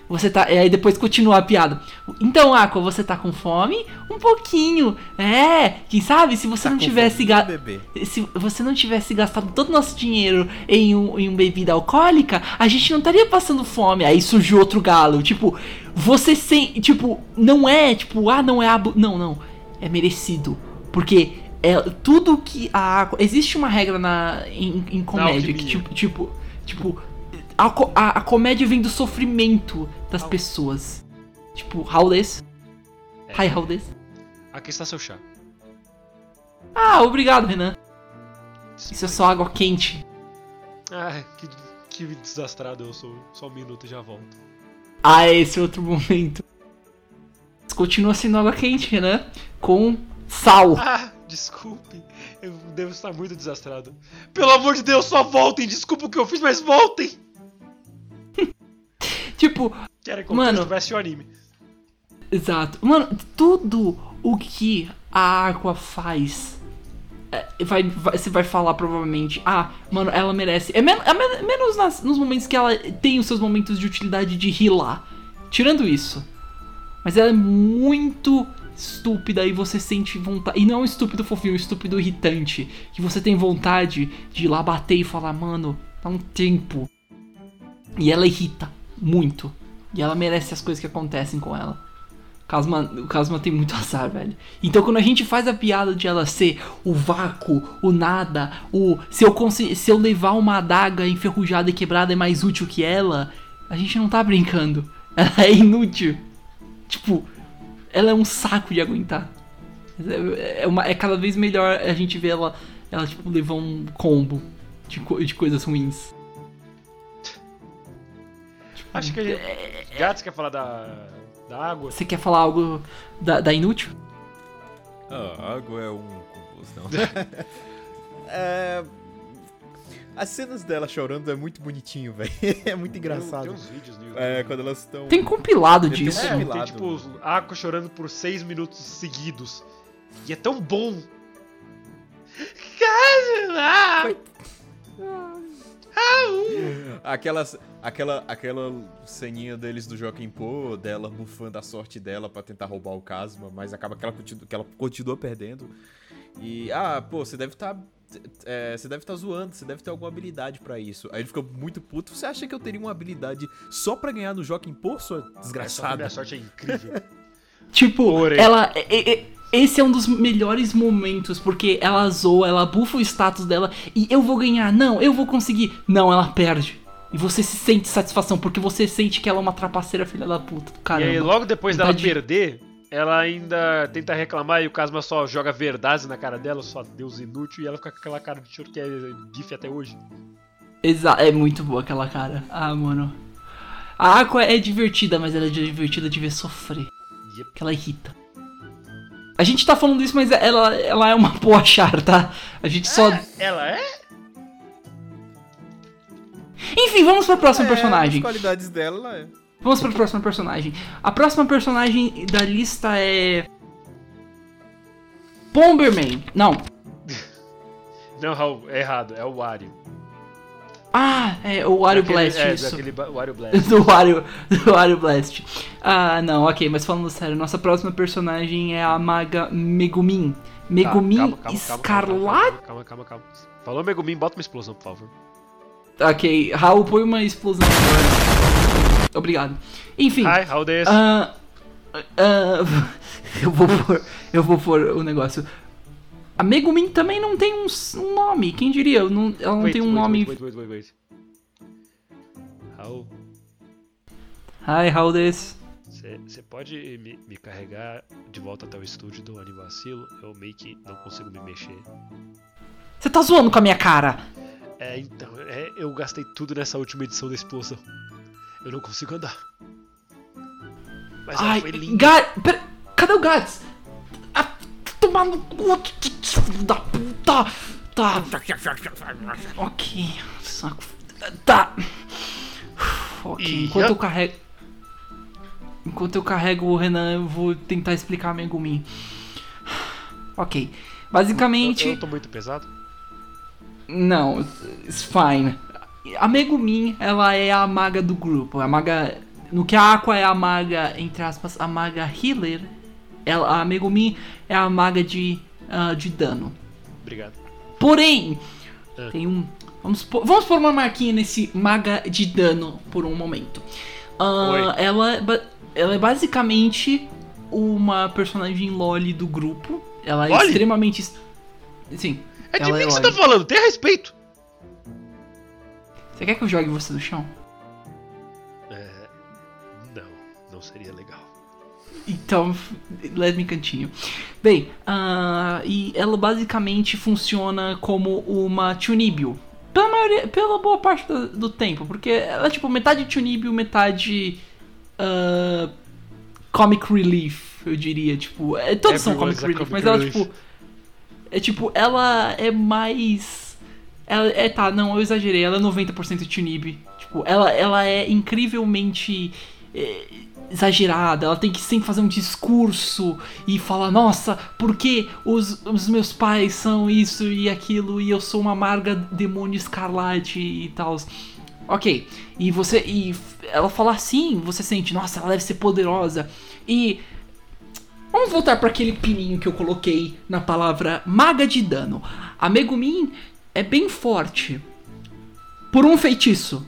Você tá. E aí depois continua a piada. Então, Aqua, você tá com fome? Um pouquinho. É, quem sabe se você Tá não tivesse fome, ga- bebê? se você não tivesse gastado todo o nosso dinheiro em um, em um bebida alcoólica, a gente não estaria passando fome. Aí surgiu outro galo. Tipo, você sem. Tipo, não é, tipo, ah, não é abo. Não, não. É merecido. Porque é tudo que a água. Existe uma regra na, em, em comédia que, tipo, tipo, tipo a, a, a comédia vem do sofrimento das Al- pessoas. Tipo, how this? É. Hi, how this? Aqui está seu chá. Ah, obrigado, Renan. Isso é só água quente. Ah, que, que desastrado eu sou. Só um minuto e já volto. Ah, esse é outro momento. Continua sendo água quente, Renan. Com sal. Ah, desculpe. Eu devo estar muito desastrado. Pelo amor de Deus, só voltem. Desculpa o que eu fiz, mas voltem. Tipo, Era como Mano. se o anime. exato. Mano, tudo o que a Aqua faz. é, Vai, vai- você vai falar provavelmente, ah, mano, ela merece. É, men é men- menos nas- nos momentos que ela tem os seus momentos de utilidade de rilar. Tirando isso. Mas ela é muito estúpida e você sente vontade. E não é um estúpido fofinho, é um estúpido irritante. Que você tem vontade de ir lá bater e falar, mano, dá um tempo. E ela irrita muito. E ela merece as coisas que acontecem com ela. Kazuma, o Kazuma tem muito (laughs) azar, velho. Então quando a gente faz a piada de ela ser o vácuo, o nada, o. Se eu, se eu levar uma adaga enferrujada e quebrada é mais útil que ela, a gente não tá brincando. (laughs) Ela é inútil. Tipo, ela é um saco de aguentar. É, é uma- é cada vez melhor a gente ver ela, ela tipo, levar um combo de, de coisas ruins. Acho que a gente... Gats quer falar da, da água? Você quer falar algo da, da inútil? Ah, água é um não. (laughs) É, As cenas dela chorando é muito bonitinho, velho. (laughs) É muito Tem, engraçado. tem uns vídeos no YouTube. É, quando elas estão. Tem compilado Tem disso. um É, tem compilado. tipo a Aqua chorando por seis minutos seguidos. E é tão bom. Cara, Aquelas, aquela, aquela ceninha deles do Joaquim Pô, dela bufando a sorte dela pra tentar roubar o Casma, mas acaba que ela continua, que ela continua perdendo. E, ah, pô, você deve estar. você deve estar zoando, você deve ter alguma habilidade pra isso. Aí ele fica muito puto. Você acha que eu teria uma habilidade só pra ganhar no Joaquim Pô, sua desgraçada? minha sorte é incrível. (laughs) Tipo, Porém. ela. e- e- esse é um dos melhores momentos, porque ela zoa, ela bufa o status dela e eu vou ganhar, não, eu vou conseguir. Não, ela perde. E você se sente satisfação, porque você sente que ela é uma trapaceira filha da puta. e Caramba. aí, logo depois dela de- perder, ela ainda tenta reclamar e o Casma só joga verdade na cara dela, só Deus inútil, e ela fica com aquela cara de choro que é GIF até hoje. Exa é muito boa aquela cara. Ah, mano. A Aqua é divertida, mas ela é divertida de ver sofrer. Yep. Que ela irrita. A gente tá falando isso, mas ela, ela é uma (laughs) boa char, tá? A gente só. Ela é? Enfim, vamos pra próxima É, personagem. As qualidades dela, ela é. Vamos pra próxima personagem. A próxima personagem da lista é. Bomberman. Não. (laughs) Não, Raul, é errado, é o Wario. Ah, é o Wario Daquele- Blast, é, isso. daquele Wario (laughs) Blast. do Wario, do Wario Blast. Ah, não, ok, mas falando sério, nossa próxima personagem é a maga Megumin. Megumin Tá, calma, calma, calma, Escarlate? Calma, calma, calma. Falou Megumin, bota uma explosão, por favor. Ok, Raul, põe uma explosão agora. Obrigado. Enfim. Hi, how this? ah, ah, (laughs) eu vou pôr. Eu vou pôr o negócio. A Megumin também não tem um, um nome, quem diria? Não- ela não Wait, tem um wait, nome. Wait, wait, wait, wait. Raul, Hi, how this? você pode me, me carregar de volta até o estúdio do Anivacilo? Eu meio que não consigo me mexer. Você tá zoando com a minha cara? É, então, é, eu gastei tudo nessa última edição da explosão. Eu não consigo andar. Mas Ai, foi linda. Ga- pera, cadê o Gats? Ah, tomar no cu, da puta. Tá. Ok. Saco. Tá. Ok, enquanto eu carrego. Enquanto eu carrego o Renan, eu vou tentar explicar a Megumin. Ok. Eu, Basicamente. eu tô muito pesado? Não, it's fine. A Megumin, ela é a maga do grupo. A maga. No que a Aqua é a maga, entre aspas, a maga healer, ela, a Megumin é a maga de, ah, de dano. Obrigado. Porém, Ah. tem um. Vamos pôr, vamos pôr uma marquinha nesse maga de dano por um momento. Oi. ela, é ela é basicamente uma personagem loli do grupo. Ela é Loli? extremamente. Sim. É de mim que você tá falando, tenha respeito! Você quer que eu jogue você do chão? É. Não, não seria legal. Então, let me continue. Bem, ah, e ela basicamente funciona como uma Tunibio. Pela, maioria, pela boa parte do, do tempo, porque ela é tipo metade Tunibio, metade ah, Comic Relief, eu diria. Tipo, é, todos são Everyone's Comic a Relief, comic mas ela, relief. tipo. É tipo, ela é mais. Ela, é, tá, não, eu exagerei, ela é 90% Tunib. Tipo, ela, ela é incrivelmente. é, exagerada, ela tem que sempre fazer um discurso e falar, nossa, por que os, os meus pais são isso e aquilo e eu sou uma amarga demônio escarlate e tal. Ok, e você. E ela fala assim, você sente, nossa, ela deve ser poderosa. E. Vamos voltar para aquele pininho que eu coloquei na palavra maga de dano. A Megumin é bem forte. Por um feitiço.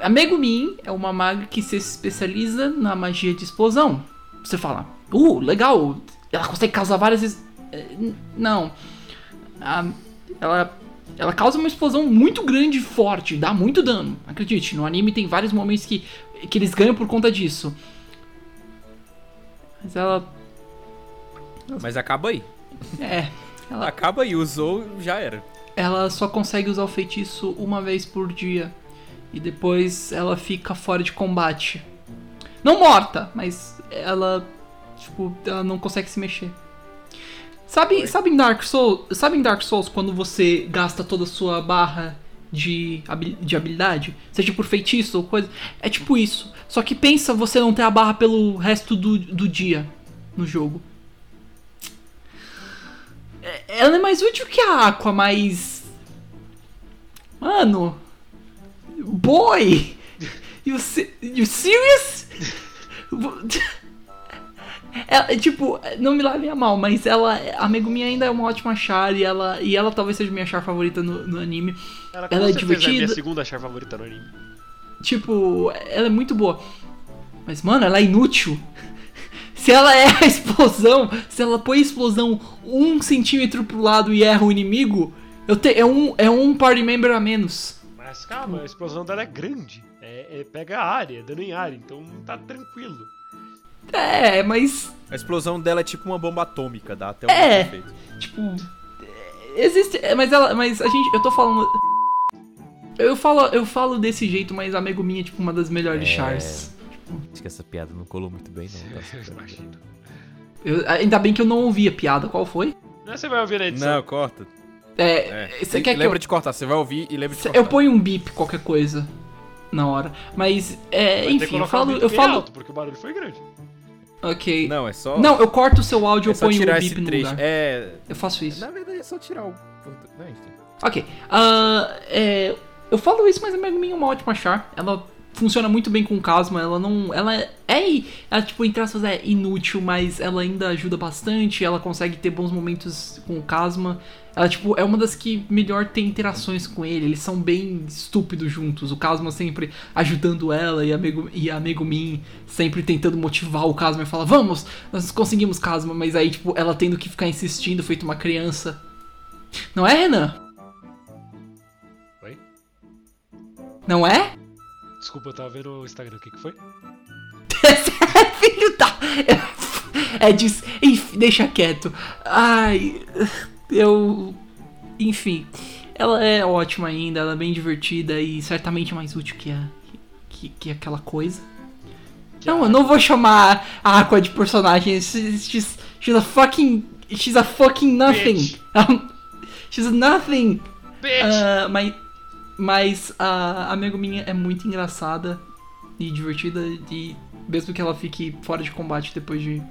A Megumin é uma maga que se especializa na magia de explosão. Você fala, uh, legal, ela consegue causar várias. n- Não. A- ela, ela causa uma explosão muito grande e forte, dá muito dano. Acredite, no anime tem vários momentos que, que eles ganham por conta disso. Mas ela. Mas acaba aí. É. Ela, Acaba aí, usou, já era. ela só consegue usar o feitiço uma vez por dia. E depois ela fica fora de combate. Não morta, mas ela. Tipo, ela não consegue se mexer. Sabe, sabe em Dark Souls, sabe em Dark Souls quando você gasta toda a sua barra de, de habilidade, seja por feitiço ou coisa, é tipo isso. Só que pensa você não ter a barra pelo resto do, do dia no jogo. É- Ela é mais útil que a Aqua, mas mano, boy, you, you serious? (laughs) Ela, tipo, não me leve a mal, mas ela, a Megumi ainda é uma ótima char e ela, e ela talvez seja minha char favorita no, no anime. Ela, com Ela é certeza é a minha divertida. segunda char favorita no anime. Tipo, ela é muito boa. Mas, mano, ela é inútil. (laughs) Se ela é a explosão, se ela põe a explosão um centímetro pro lado e erra o inimigo, eu te, é, um, é um party member a menos. Mas calma, a explosão dela é grande. É, é- pega a área, dando em área, então tá tranquilo. É, mas A explosão dela é tipo uma bomba atômica, dá até o É. efeito. Tipo, é, existe, é, mas ela, mas a gente, eu tô falando eu falo, eu falo desse jeito, mas a Megumi é tipo uma das melhores É. chars. Acho que essa piada não colou muito bem, não. tá? (laughs) Eu imagino. Eu- ainda bem que eu não ouvi a piada, qual foi? Não, Você vai ouvir na edição. Não, corta. É, É. você E quer que lembra eu, de cortar, você vai ouvir e lembra de cortar. eu ponho um bip qualquer coisa na hora, mas é, Vai que enfim, eu falo, bip eu falo, alto, porque o barulho foi grande. OK. Não, é só. Não, eu corto o seu áudio, é eu ponho o tirar bip no trecho. lugar. É. Eu faço isso. Na verdade é só tirar o. Não, enfim. Ok. Ah, é, eu falo isso, mas a Megumi é uma ótima char. Ela funciona muito bem com o Casma. Ela não. Ela é. é ela, tipo, entre aspas, é inútil, mas ela ainda ajuda bastante. Ela consegue ter bons momentos com o Casma. Ela, tipo, é uma das que melhor tem interações com ele. Eles são bem estúpidos juntos. O Casma sempre ajudando ela e a, Megu, e a Megumin sempre tentando motivar o Casma e falar: Vamos, nós conseguimos Casma. Mas aí, tipo, ela tendo que ficar insistindo, feito uma criança. Não é, Renan? Não é? Desculpa, eu tava vendo o Instagram. O que, que foi? (laughs) Filho da. É disso. Enfim, deixa quieto. Ai. Eu. Enfim. Ela é ótima ainda, ela é bem divertida e certamente mais útil que, a, que, que aquela coisa. não, eu não vou chamar a Aqua de personagem. She's, she's, she's a fucking. She's a fucking nothing. Um, (laughs) she's nothing. Bitch! Mas mas a, a Megumin é muito engraçada e divertida e mesmo que ela fique fora de combate depois de,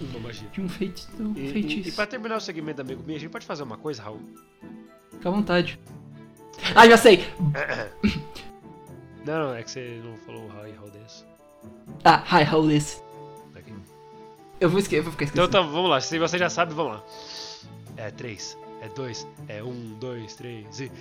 Uma magia. de um, feiti um E, e, feitiço. e pra terminar o segmento da Megumi, a gente pode fazer uma coisa, Raul? Fica à vontade. Ah, já sei! Não, não, é que você não falou e Raul desse. Ah, hi, how this? Aqui. Eu vou, esque eu vou ficar Então esquecendo. tá, vamos lá. Se você já sabe, vamos lá. É 3, é 2, é 1, 2, 3 e.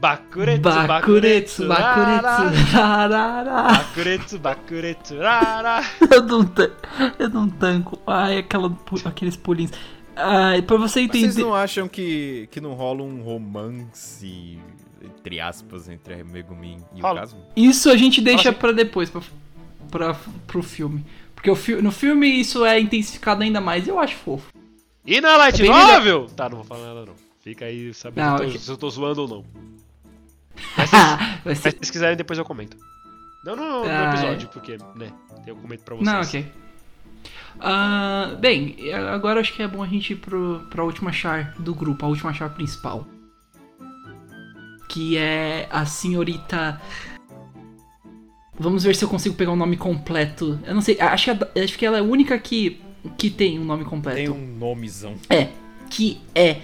Bakuretsu, Bakuretsu. Bakuretsu, rarara. Bakuretsu, Bakuretsu, rara. (laughs) Eu não, tan- eu não tanco. Ai, aquela, aqueles pulinhos. Ai, pra você Vocês entender. não acham que, que não rola um romance, entre aspas, entre a Megumin e Rola. o Casmo? Isso a gente deixa assim. pra depois, pra, pra, pro filme. Porque o fi no filme isso é intensificado ainda mais e eu acho fofo. E na Light É bem Novel? Tá, não vou falar nada não. Fica aí sabendo Não, se eu tô- ok. se eu tô zoando ou não. Mas (laughs) mas se vocês quiserem, depois eu comento. Não no, no Ah, episódio, porque, né, eu comento pra vocês. Não, ok. Ah, bem, agora acho que é bom a gente ir pro, pra última char do grupo, a última char principal. Que é a senhorita. Vamos ver se eu consigo pegar o nome completo. Eu não sei, acho que, acho que ela é a única que, que tem um nome completo. Tem um nomezão. É, que é,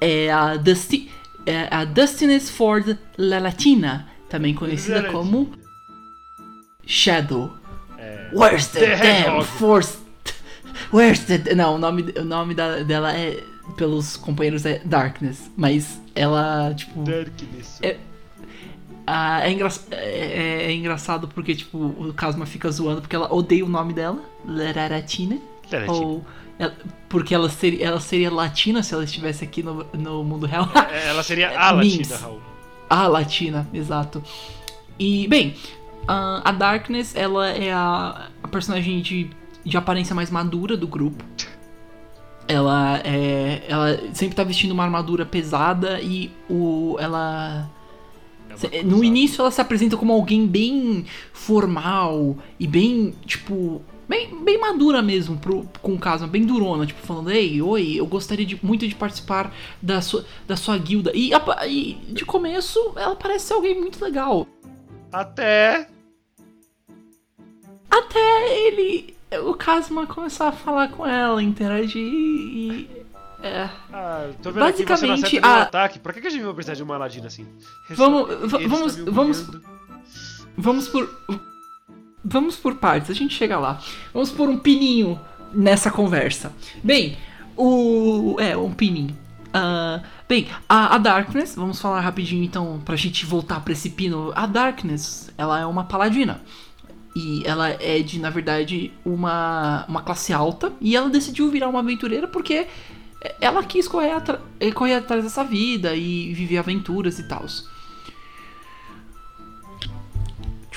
é a, Dusti, é a Dustiness Ford La Latina, também conhecida como Shadow. É, Where's the, The damn force? Where's the... Não, o nome, o nome da- dela é, pelos companheiros é Darkness, mas ela, tipo... Darkness. É- ah, é, engra- é- é engraçado porque, tipo, o Casma fica zoando porque ela odeia o nome dela, Lararatina. Ou ela- porque ela seria, ela seria latina se ela estivesse aqui no, no mundo real. É, Ela seria a. Latina, Raul. a latina, exato. E, bem, a, a Darkness, ela é a, a personagem de, de aparência mais madura do grupo. Ela é. Ela sempre tá vestindo uma armadura pesada e o. Ela. É. No início ela se apresenta como alguém bem formal e bem, tipo. Bem, bem madura mesmo pro, com o caso, bem durona, tipo, falando, ei, oi, eu gostaria de, muito de participar da sua, da sua guilda. E, a- e de começo, ela parece ser alguém muito legal. Até. Até ele. O Kazuma começar a falar com ela, interagir e. É. Ah, tô vendo aqui você Basicamente, acerta nenhum a- ataque. Pra que, a gente vai precisar de uma Aladina assim? Vamos- vamos- me vamos-. Vamos por. Vamos por partes, a gente chega lá. Vamos por um pininho nessa conversa. Bem, o. É, um pininho. Ah, bem, a, a Darkness, vamos falar rapidinho então, pra gente voltar pra esse pino. A Darkness, ela é uma paladina. E ela é de, na verdade, uma, uma classe alta. E ela decidiu virar uma aventureira porque ela quis correr, correr atrás dessa vida e viver aventuras e tal.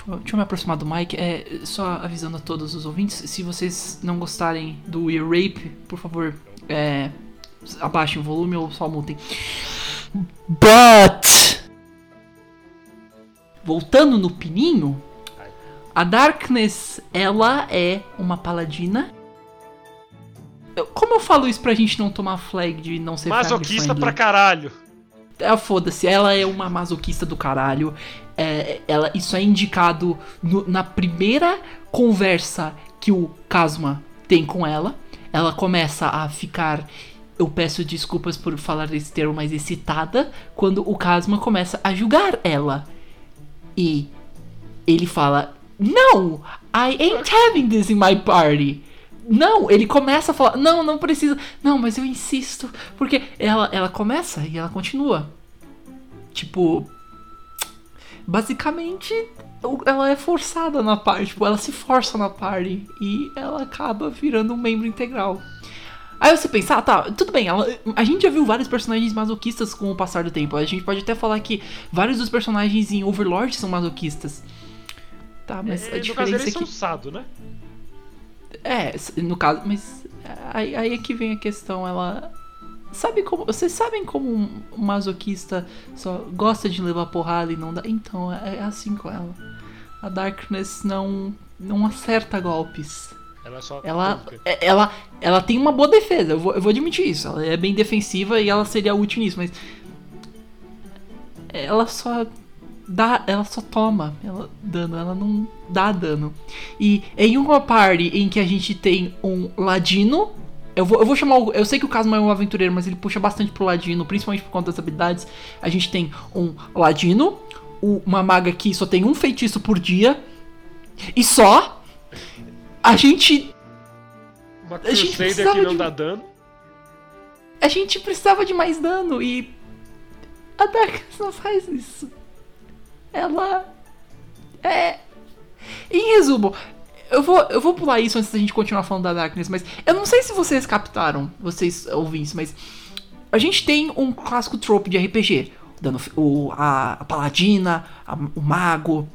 Deixa eu, me aproximar do mic. É, só avisando a todos os ouvintes, se vocês não gostarem do ear rape, por favor, é, abaixem o volume ou só mutem. But voltando no pininho, a Darkness, ela é uma paladina. Eu- Como eu falo isso pra gente não tomar flag de não ser Masoquista pra caralho. É, foda-se, ela é uma masoquista do caralho. É, ela, isso é indicado no- na primeira conversa que o Kazuma tem com ela. Ela começa a ficar. Eu peço desculpas por falar esse termo, mas excitada. Quando o Kazuma começa a julgar ela. E ele fala: Não, I ain't having this in my party. Não, ele começa a falar, não, não precisa. Não, mas eu insisto. Porque ela, ela começa e ela continua. Tipo. Basicamente, ela é forçada na party. Tipo, ela se força na party. E ela acaba virando um membro integral. Aí você pensa, ah, tá, tudo bem, ela- a gente já viu vários personagens masoquistas com o passar do tempo. A gente pode até falar que vários dos personagens em Overlord são masoquistas. Tá, mas É, a no caso, diferença eles é são que. sado, né? É, no caso, mas aí, aí é que vem a questão, ela. Sabe como. Vocês sabem como um masoquista só gosta de levar porrada e não dá. Então, é, é assim com ela. A Darkness não. não acerta golpes. Ela é. Ela, é- ela, ela tem uma boa defesa, eu vou, eu vou admitir isso. Ela é bem defensiva e ela seria útil nisso, mas. Ela só dá. Ela só toma ela, dano, ela não dá dano. E em uma party em que a gente tem um ladino. Eu vou, eu vou chamar. o- Eu sei que o Kazuma é um aventureiro, mas ele puxa bastante pro ladino, principalmente por conta das habilidades. A gente tem um ladino, uma maga que só tem um feitiço por dia. E só. A gente Uma a gente precisava que não de- dá dano. a gente precisava de mais dano e a Darkness não faz isso. Ela é em resumo, eu vou eu vou pular isso antes da gente continuar falando da Darkness, mas eu não sei se vocês captaram, vocês ouvintes, mas a gente tem um clássico trope de RPG, dando o a, a paladina, a- o mago,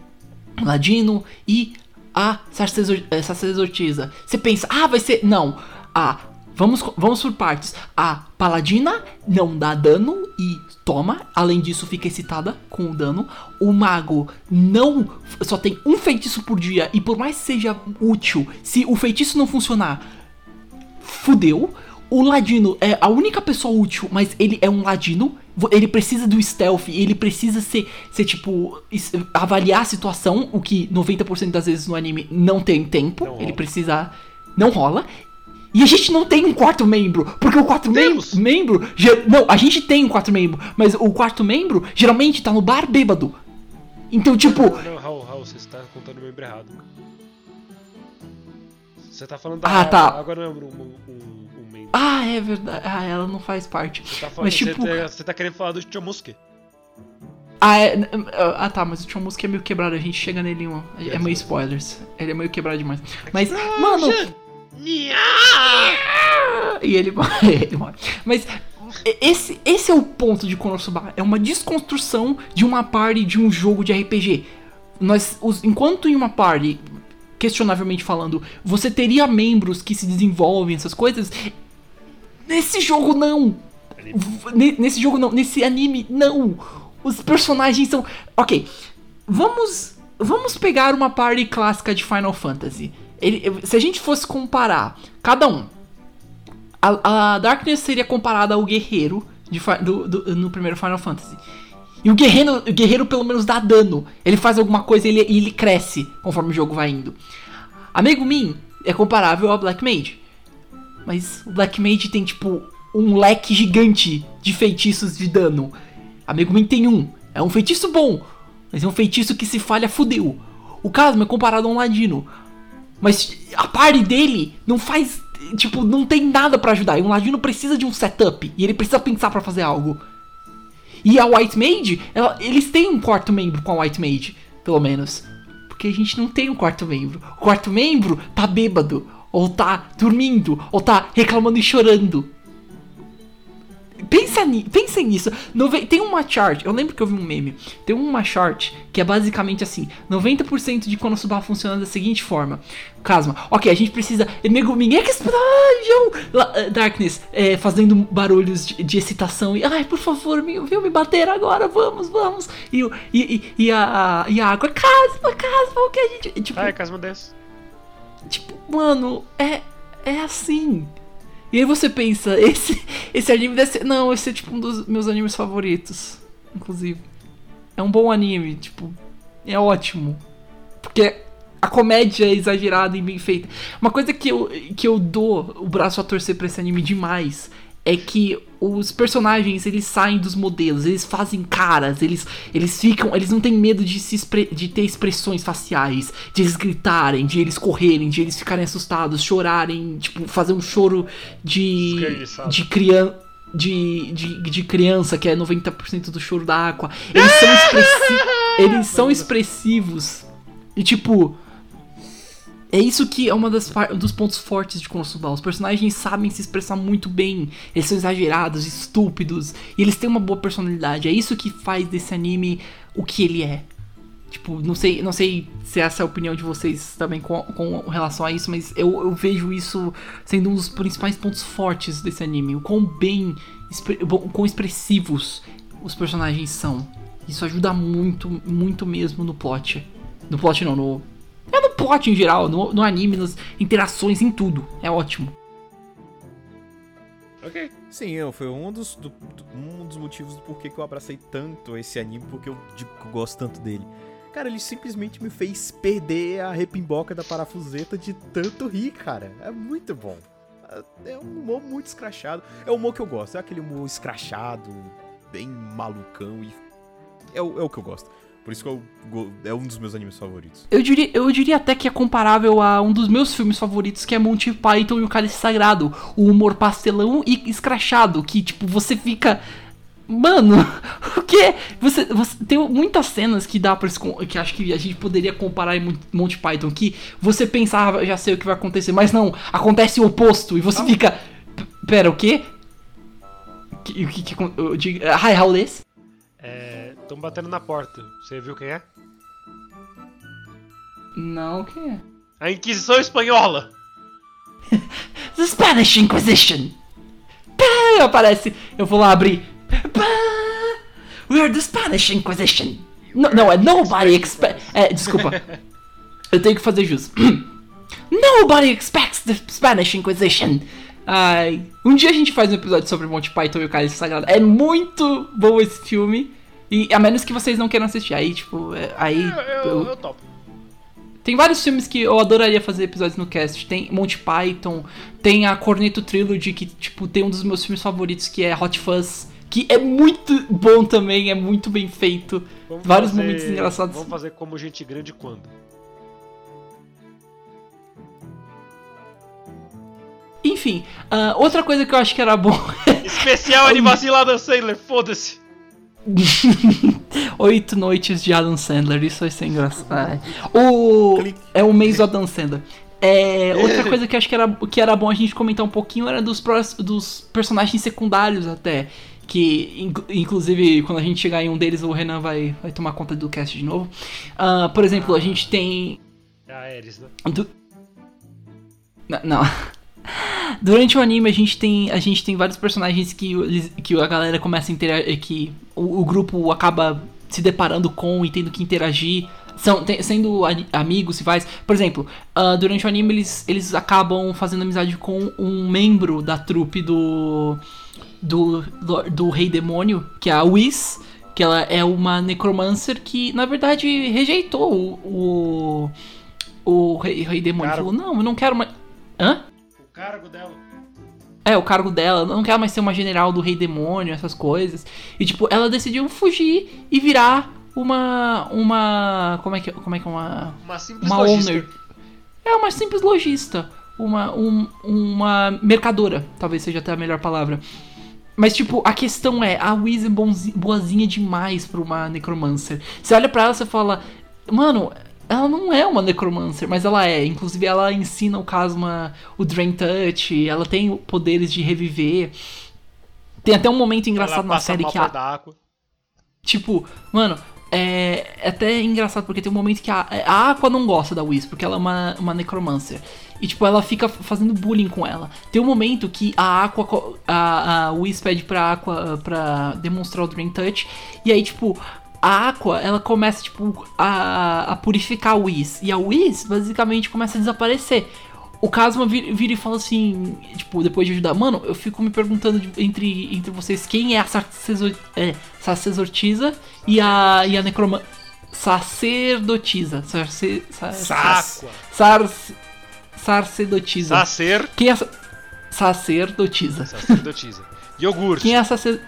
o ladino e a sacerdotisa. eh, sacerdotisa. Você pensa, ah, vai ser. Não. A. Vamos, vamos por partes. A paladina não dá dano e toma. Além disso, fica excitada com o dano. O mago não. Só tem um feitiço por dia. E por mais que seja útil, se o feitiço não funcionar, fudeu. O ladino é a única pessoa útil, mas ele é um ladino. Ele precisa do stealth, ele precisa ser, ser tipo, avaliar a situação, o que 90% das vezes no anime não tem tempo. Não ele precisa. Não rola. E a gente não tem um quarto membro, porque o quarto mem membro. Não, a gente tem um quarto membro, mas o quarto membro geralmente tá no bar bêbado. Então, tipo, Não, não, Raul, Raul, você está contando o membro errado. Você tá falando da. Ah, tá. Agora não é um, um, um, membro. ah, é verdade. Ah, ela não faz parte. Você tá, falando, Mas, tipo- você, tá, você tá querendo falar do Chomusuke. Ah, é, n- ah, tá, mas o Tchon Musk é meio quebrado, a gente chega nele em um. É meio spoilers. Ele é meio quebrado demais. Mas, mano. E ele (laughs) morre, ele morre. Mas esse, esse é o ponto de Konosuba. É uma desconstrução de uma party de um jogo de RPG. Nós, os, enquanto em uma party, questionavelmente falando, você teria membros que se desenvolvem, essas coisas. Nesse jogo não. Ne- Nesse jogo não. Nesse anime não. Os personagens são. Ok. Vamos. Vamos pegar uma party clássica de Final Fantasy. Ele- se a gente fosse comparar cada um, a, a Darkness seria comparada ao guerreiro de do- do- no primeiro Final Fantasy. E o guerreiro, o guerreiro pelo menos dá dano. Ele faz alguma coisa e ele, ele cresce conforme o jogo vai indo. A Megumin é comparável ao Black Mage. Mas o Black Mage tem, tipo, um leque gigante de feitiços de dano. A Megumin tem um. É um feitiço bom, mas é um feitiço que se falha, fudeu. O Casma é comparado a um Ladino. Mas a party dele não faz. Tipo, não tem nada pra ajudar. E um Ladino precisa de um setup. E ele precisa pensar pra fazer algo. E a White Mage, ela- eles têm um quarto membro com a White Mage, pelo menos. Porque a gente não tem um quarto membro. O quarto membro tá bêbado, ou tá dormindo, ou tá reclamando e chorando. Pensa ni, pensem nisso. Nove- tem uma chart, eu lembro que eu vi um meme. Tem uma chart que é basicamente assim: 90% de Konosuba funciona da seguinte forma. Casma, ok, a gente precisa. Megumin Explosion! Lá, eh, Darkness é, fazendo barulhos de, de excitação e. Ai, por favor, me, viu me bater agora, vamos, vamos! E, e, e, e, a, e a água, Casma, Casma, o que a gente. Tipo, Ai, Casma desce. Tipo, mano, é, é assim. E aí você pensa, (laughs) esse, esse anime deve ser. Não, esse é tipo um dos meus animes favoritos. Inclusive. É um bom anime, tipo. É ótimo. Porque a comédia é exagerada e bem feita. Uma coisa que eu, que eu dou o braço a torcer pra esse anime demais é que os personagens eles saem dos modelos, eles fazem caras, eles, eles ficam, eles não têm medo de se de ter expressões faciais, de eles gritarem, de eles correrem, de eles ficarem assustados, chorarem, tipo, fazer um choro de de criança de, de, de criança, que é 90% do choro da Aqua. Eles são expressi- (laughs) eles são expressivos. E tipo, é isso que é um dos pontos fortes de Konosuba. Os personagens sabem se expressar muito bem. Eles são exagerados, estúpidos. E eles têm uma boa personalidade. É isso que faz desse anime o que ele é. Tipo, não sei, não sei se essa é a opinião de vocês também com, com relação a isso, mas eu, eu vejo isso sendo um dos principais pontos fortes desse anime. O quão bem, o quão expressivos os personagens são. Isso ajuda muito, muito mesmo no plot. No plot não, no. É no plot em geral, no, no anime, nas interações, em tudo. É ótimo. Ok. Sim, eu, foi um dos, do- do- um dos motivos do porquê que eu abracei tanto esse anime, porque eu, digo que eu gosto tanto dele. Cara, ele simplesmente me fez perder a repimboca da parafuseta de tanto rir, cara. É muito bom. É um humor muito escrachado. É o humor que eu gosto. É aquele humor escrachado, bem malucão e. É o, é o que eu gosto. Por isso que eu, é um dos meus animes favoritos. Eu diria, eu diria até que é comparável a um dos meus filmes favoritos, que é Monty Python e o Cálice Sagrado. O humor pastelão e escrachado, que tipo, você fica. Mano, (laughs) o que? Você, você tem muitas cenas que dá com- que acho que a gente poderia comparar em Mon- Monty Python que você pensava, já sei o que vai acontecer, mas não, acontece o oposto e você fica, "P- pera, o quê? Que- O que que acon- eu digo- Hi, how this? É. Tão batendo na porta. Você viu quem é? Não, o que é? A Inquisição Espanhola! (laughs) The Spanish Inquisition. Pá, aparece. Eu vou lá abrir. Pá, We're the Spanish Inquisition. No- Não, é nobody expect. É, desculpa. Eu tenho que fazer jus. (clears throat) Nobody expects the Spanish Inquisition. Ai, um dia a gente faz um episódio sobre Monty Python e o Cálice Sagrado. É muito bom esse filme. E a menos que vocês não queiram assistir. Aí, tipo, é- aí. Eu, eu, eu- eu topo. tem vários filmes que eu adoraria fazer episódios no cast. Tem Monty Python, tem a Corneto Trilogy, que, tipo, tem um dos meus filmes favoritos, que é Hot Fuzz. Que é muito bom também, é muito bem feito. Vamos Vários fazer- momentos engraçados. Vamos fazer como gente grande quando? Enfim, ah, outra coisa que eu acho que era bom. (laughs) Especial animação lá da Sailor, foda-se! (laughs) Oito noites de Adam Sandler, isso vai ser engraçado. O. É o mês do Adam Sandler. É, outra coisa que eu acho que era, que era bom a gente comentar um pouquinho era dos, prós- dos personagens secundários até. Que, inclu- inclusive, quando a gente chegar em um deles, o Renan vai, vai tomar conta do cast de novo. Ah, por exemplo, a gente tem É a Ares, né? Du- N- Não. (laughs) Durante o anime a gente tem a gente tem vários personagens que, que a galera começa a interagir, que o, o grupo acaba se deparando com e tendo que interagir são tem- sendo amigos, rivais. Por exemplo, ah, durante o anime eles, eles acabam fazendo amizade com um membro da trupe do do, do, do Rei Demônio, que é a Whis, que ela é uma necromancer que na verdade rejeitou o o, o Rei, Rei Demônio. Cargo. Falou: "Não, eu não quero mais Hã? O cargo dela. É, o cargo dela, não quero mais ser uma general do Rei Demônio, essas coisas. E tipo, ela decidiu fugir e virar uma uma como é que como é que é uma Uma simples uma lojista. owner. É uma simples lojista, uma um- uma mercadora, talvez seja até a melhor palavra. Mas, tipo, a questão é, a Wiz é bonzi- boazinha demais pra uma necromancer. Você olha pra ela e fala, mano, ela não é uma necromancer, mas ela é. Inclusive, ela ensina o Casma o Drain Touch, ela tem poderes de reviver. Tem até um momento engraçado Ela na série que a, da Aqua. Tipo, mano, é, é até engraçado porque tem um momento que a, a Aqua não gosta da Whis, porque ela é uma, uma necromancer. E, tipo, ela fica fazendo bullying com ela. Tem um momento que a Aqua. A, a Whis pede pra Aqua pra demonstrar o Drain Touch. E aí, tipo. A Aqua, ela começa, tipo, a, a purificar a Whis. E a Whis, basicamente, começa a desaparecer. O Casma vir- vira e fala assim, tipo, depois de ajudar, mano, eu fico me perguntando de- entre, entre vocês quem é a sacerdotisa, é, e a, e a necroma... Sacerdotisa. Sarce, sa, Sacua. sar, sacerdotisa. Sacer. Quem é a sacerdotisa? Sacerdotisa. (laughs) Iogurte. Quem é a sacer...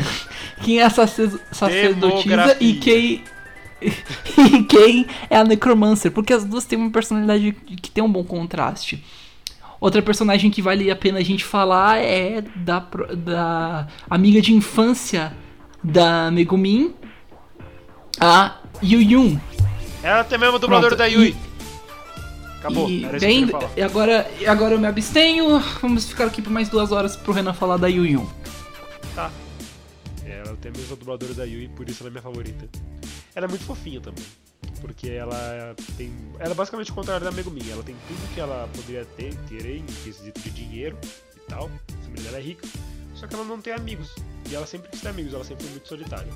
(laughs) quem é a sacer... sacerdotisa e quem... (laughs) e quem é a Necromancer? Porque as duas têm uma personalidade que tem um bom contraste. Outra personagem que vale a pena a gente falar é da, da amiga de infância da Megumin, a Yu Yun. Ela tem mesmo o dublador Pronto, da Yui. e- Acabou. E, bem, e agora, agora eu me abstenho. Vamos ficar aqui por mais duas horas pro Renan falar da Yu Yun. Tá. É, Ela tem a mesma dubladora da Yui, por isso ela é minha favorita. Ela é muito fofinha também. Porque ela tem. Ela é basicamente o contrário da Megumin. Ela tem tudo que ela poderia ter, querer em quesito de dinheiro e tal. A família dela é rica. Só que ela não tem amigos. E ela sempre quis ter amigos, ela sempre foi muito solitária.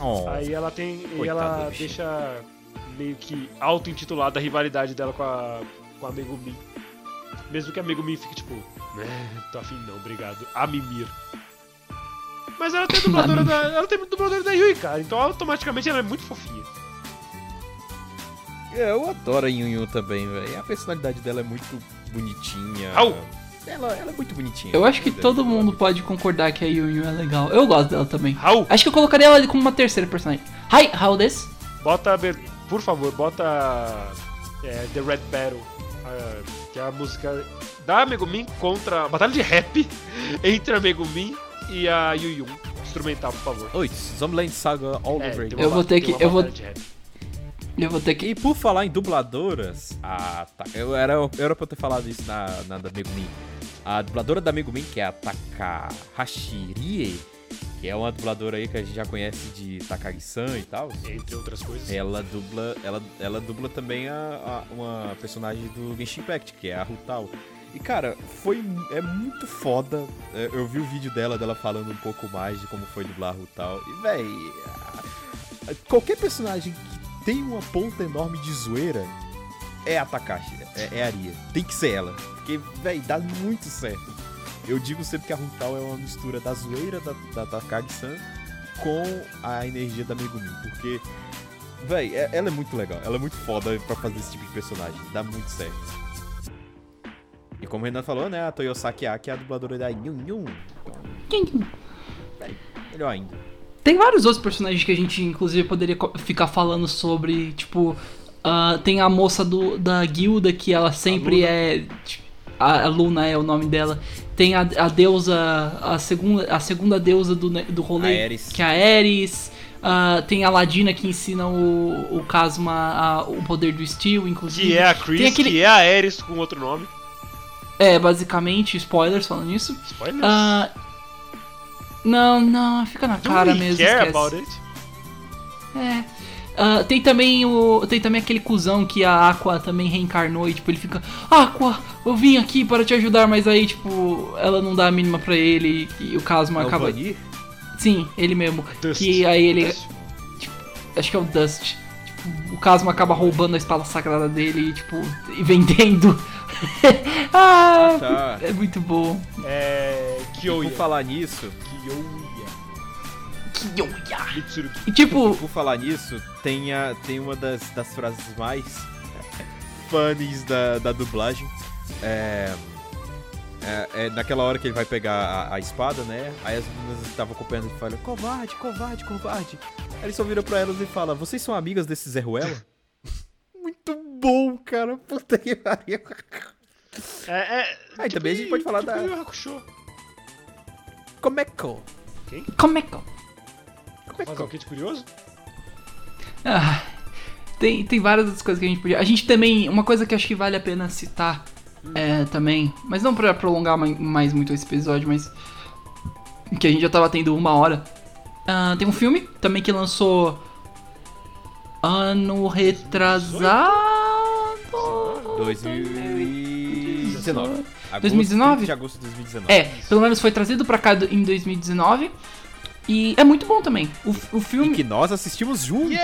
Oh. Aí ela tem. E ela bichinha. deixa meio que auto-intitulada a rivalidade dela com a. com a Megumin. Mesmo que a Megumin fique tipo. "É, tô afim não, obrigado. A mimir. Mas ela tem dubladora da. Ela tem dubladora da Yui, cara. Então automaticamente ela é muito fofinha. É, Eu adoro a Yun Yun também, velho. A personalidade dela é muito bonitinha. Au! Ela, ela é muito bonitinha. Eu acho que é todo muito mundo pode concordar que a Yu Yun é legal. Eu gosto dela também. Raul, Acho que eu colocaria ela como uma terceira personagem. Hi, how this? bota Por favor, bota. é, The Red Battle. que é a música da Megumin contra. Batalha de rap (laughs) entre a Megumin e a Yu Yun. Instrumental, por favor. Oi, Zombieland Saga All É, Over Again. Eu vou ter que- eu vou-. Eu vou ter que. E por falar em dubladoras, a Ta- eu era, eu era pra eu ter falado isso na, na da Megumin. A dubladora da Megumin, que é a Takahashi Rie, que é uma dubladora aí que a gente já conhece de Takagi-san e tal. Entre outras coisas. Ela dubla, ela, ela dubla também a, a- uma personagem do Genshin Impact, que é a Rutao. E cara, foi é muito foda. É, Eu vi o vídeo dela, dela falando um pouco mais de como foi dublar a Rutao. E véi, a- qualquer personagem que tem uma ponta enorme de zoeira é a Takashi, é, é a Aria. Tem que ser ela, porque véi, dá muito certo. Eu digo sempre que a Rutao é uma mistura da zoeira da, da Takagi-san com a energia da Megumin, porque Véi, é- ela é muito legal, ela é muito foda pra fazer esse tipo de personagem, dá muito certo. Como o Renan falou, né, a Toyosaki Aki é a dubladora da Yun Yun, melhor ainda. Tem vários outros personagens que a gente, inclusive, poderia ficar falando sobre. Tipo, ah, tem a moça do, da guilda que ela sempre Luna. é. tipo, A, a Luna é o nome dela. Tem a, a deusa. A segunda, a segunda deusa do, do rolê. A Ares. Que é a Ares. Ah, tem a Ladina que ensina o, o Casma a- o poder do Steel, inclusive. Que é a Chris, aquele- que é a Ares com outro nome. É, basicamente, spoilers falando nisso. Spoilers. Ah, não, não, fica na Do cara mesmo. care esquece. about it? É. Ah, tem também o. Tem também aquele cuzão que a Aqua também reencarnou e tipo, ele fica. Aqua, eu vim aqui para te ajudar, mas aí, tipo, ela não dá a mínima pra ele e o Casma É o acaba. Vanir? Sim, ele mesmo. Dust. Que aí ele. Dust. Acho que é o Dust. O Casmo acaba roubando a espada sagrada dele e, tipo, e vendendo. (laughs) ah, tá. é muito bom. É. Kyoya. Por falar nisso. E tipo, por falar nisso, tem, a, tem uma das, das frases mais (laughs) funnies da, da dublagem. É, é, é naquela hora que ele vai pegar a, a espada, né? Aí as meninas estavam acompanhando e falam, covarde, covarde, covarde. Ele só vira pra elas e fala, vocês são amigas desse Zé Ruela? (laughs) Muito bom, cara. Puta que pariu. É, é. Aí também a gente pode falar tipo da- Yu Yu Hakusho. Como é que... como é que. Um kit curioso? Ah, tem, tem várias outras coisas que a gente podia. A gente também. Uma coisa que acho que vale a pena citar é, também. Mas não pra prolongar mai- mais muito esse episódio, mas. Que a gente já tava tendo uma hora. Ah, tem um filme também que lançou. Ano retrasado. 2019. Agosto, 2019? de agosto de 2019. É, pelo menos foi trazido pra cá em 2019. E é muito bom também. O, o E filme. que nós assistimos juntos.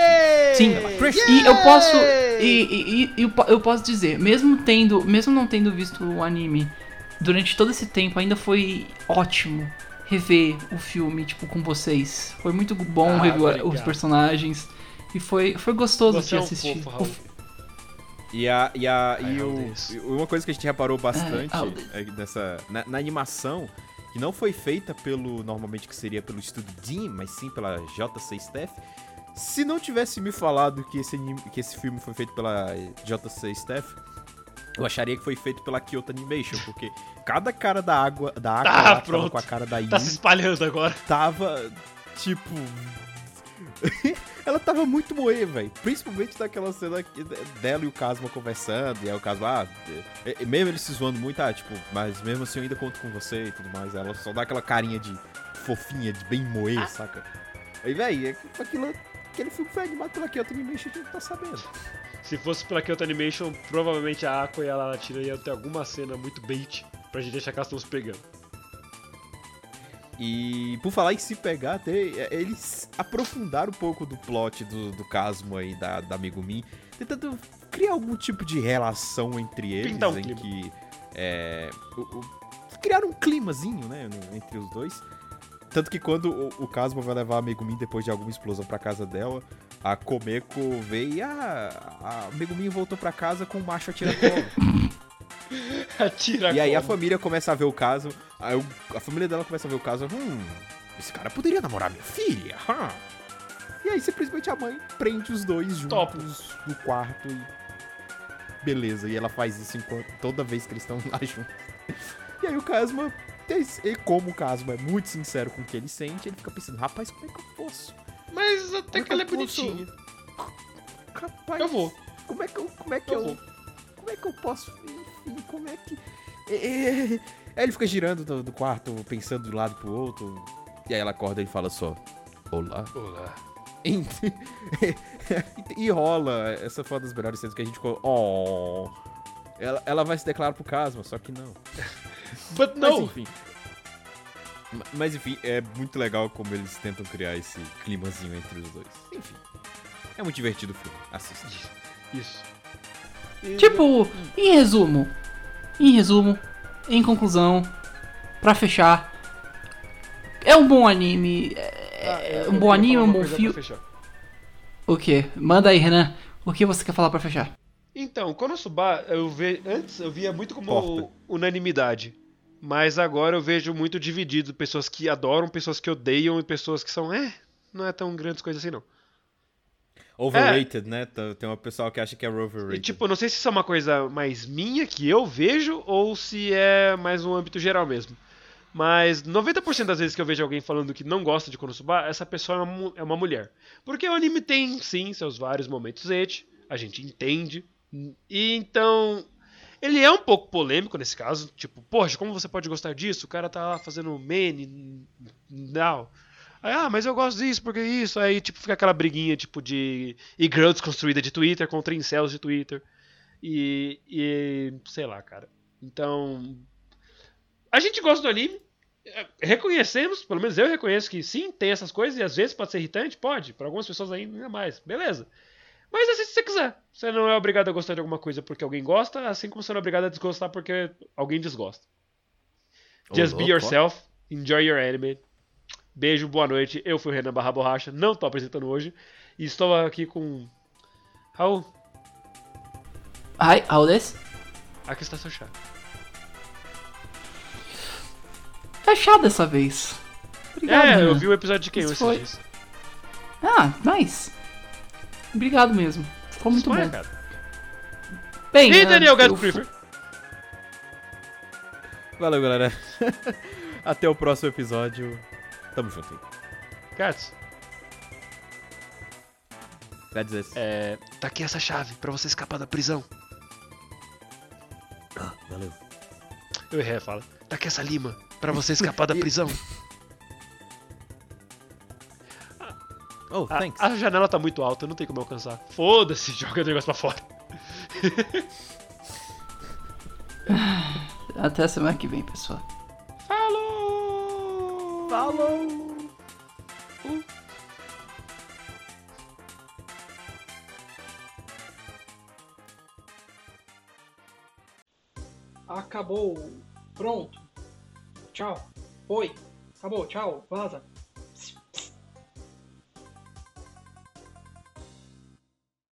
Sim. Fresh. E eu posso. E, e- e- eu posso dizer, mesmo tendo. Mesmo não tendo visto o anime durante todo esse tempo, ainda foi ótimo rever o filme, tipo, com vocês. Foi muito bom Ah, rever obrigado. os personagens. E foi, foi gostoso Você de é um assistir. fofo, O E, a, e, a, Ai, e o, e uma coisa que a gente reparou bastante Ai, meu é nessa, na, na animação, que não foi feita pelo, normalmente que seria pelo estúdio Dean, mas sim pela JC Staff. Se não tivesse me falado que esse, que esse filme foi feito pela JC Staff, eu acharia que foi feito pela Kyoto Animation, porque cada cara da água da água Tá, lá pronto. com a cara da Yui Tá se espalhando agora. tava, tipo. (laughs) ela tava muito moe, velho. Principalmente daquela cena dela e o Casma conversando. E aí o Casma, ah, é- é- mesmo ele se zoando muito, ah, tipo, mas mesmo assim eu ainda conto com você e tudo mais. Ela só dá aquela carinha de fofinha, de bem moe, saca? Aí, velho, aquilo. Aquele filme foi animado pela Kyoto Animation, a gente não tá sabendo. Se fosse pela Kyoto Animation, provavelmente a Aqua e a Latina iam ter alguma cena muito bait pra gente achar que elas estão se pegando. E por falar em se pegar, até, é, eles aprofundaram um pouco do plot do, do Casmo aí, da, da Megumi, tentando criar algum tipo de relação entre eles, Pintar um em clima. que é, o, o- criaram um climazinho, né, entre os dois. Tanto que quando o, o Casmo vai levar a Megumi depois de alguma explosão pra casa dela, a Komeko vê e ah, a Megumi voltou pra casa com o macho atiracolo. (laughs) Atira E aí a família começa a ver o caso. A família dela começa a ver o caso. Hum, esse cara poderia namorar minha filha. hã?" E aí simplesmente a mãe prende os dois juntos Top. no quarto e. Beleza, e ela faz isso enquanto, toda vez que eles estão lá (laughs) juntos. E aí o Casma, e como o Casma é muito sincero com o que ele sente, ele fica pensando, rapaz, como é que eu posso? Mas até que ela é bonitinha. Rapaz, Eu vou. como é que eu, como é que Eu eu, como é que eu posso, enfim, como é que É, é, é. (laughs) Aí ele fica girando do, do quarto, pensando de um lado pro outro. E aí ela acorda e fala só: Olá. Olá. e, (laughs) e rola. Essa foi uma das melhores cenas que a gente ficou. Oh. Ela, ela vai se declarar pro Casma, só que não. (laughs) But Mas no! enfim. Ma- Mas enfim, é muito legal como eles tentam criar esse climazinho entre os dois. Enfim. É muito divertido o filme. Assista. Isso. Tipo, em resumo, em resumo, em conclusão, pra fechar, é um bom anime, é, Ah, um eu bom queria anime, um bom filme. pra fechar. O que? Manda aí, Renan. O que você quer falar pra fechar? Então, Konosuba, eu ve... antes eu via muito como Porta. unanimidade. Mas agora eu vejo muito dividido. Pessoas que adoram, pessoas que odeiam e pessoas que são, é, não é tão grandes coisas assim não. Overrated, né? Tá- Tem uma pessoal que acha que é overrated. E tipo, não sei se isso é uma coisa mais minha que eu vejo ou se é mais um âmbito geral mesmo. Mas 90% das vezes que eu vejo alguém falando que não gosta de Konosuba, essa pessoa é uma, é uma mulher. Porque o anime tem, sim, seus vários momentos et, a gente entende. E então, ele é um pouco polêmico nesse caso. Tipo, poxa, como você pode gostar disso? O cara tá lá fazendo mene, não. Aí, ah, mas eu gosto disso, porque isso. Aí, tipo, fica aquela briguinha, tipo, de e-girl desconstruída de Twitter contra incels de Twitter. E, e sei lá, cara. Então, a gente gosta do anime. Reconhecemos, pelo menos eu reconheço que sim, tem essas coisas e às vezes pode ser irritante, pode. Para algumas pessoas ainda mais, beleza. Mas assiste se você quiser. Você não é obrigado a gostar de alguma coisa porque alguém gosta, assim como você não é obrigado a desgostar porque alguém desgosta. Ô, Just be louco, ó. yourself, enjoy your anime. Beijo, boa noite. Eu fui o Renan Barra Borracha, não tô apresentando hoje. E estou aqui com. Raul, Hi, how this? aqui está seu chá. É chá dessa vez. Obrigado, é, eu Renan. vi o episódio de quem Isso esses foi- dias. Ah, nice. Obrigado mesmo. Ficou muito bom. cara. Bem, E ah, Daniel Gato fu- Creeper. Valeu, galera. (laughs) Até o próximo episódio. Tamo junto aí. Gats, Quer dizer, é. Tá aqui essa chave pra você escapar da prisão. Ah, valeu. Eu errei a fala. Tá aqui essa lima pra você escapar da (laughs) prisão. Oh, A, thanks. a janela tá muito alta, não tem como alcançar. Foda-se, (laughs) joga o negócio pra fora. Até semana que vem, pessoal. Falou! Falou! Acabou. Pronto. Tchau. Oi. Acabou. Tchau. Vaza.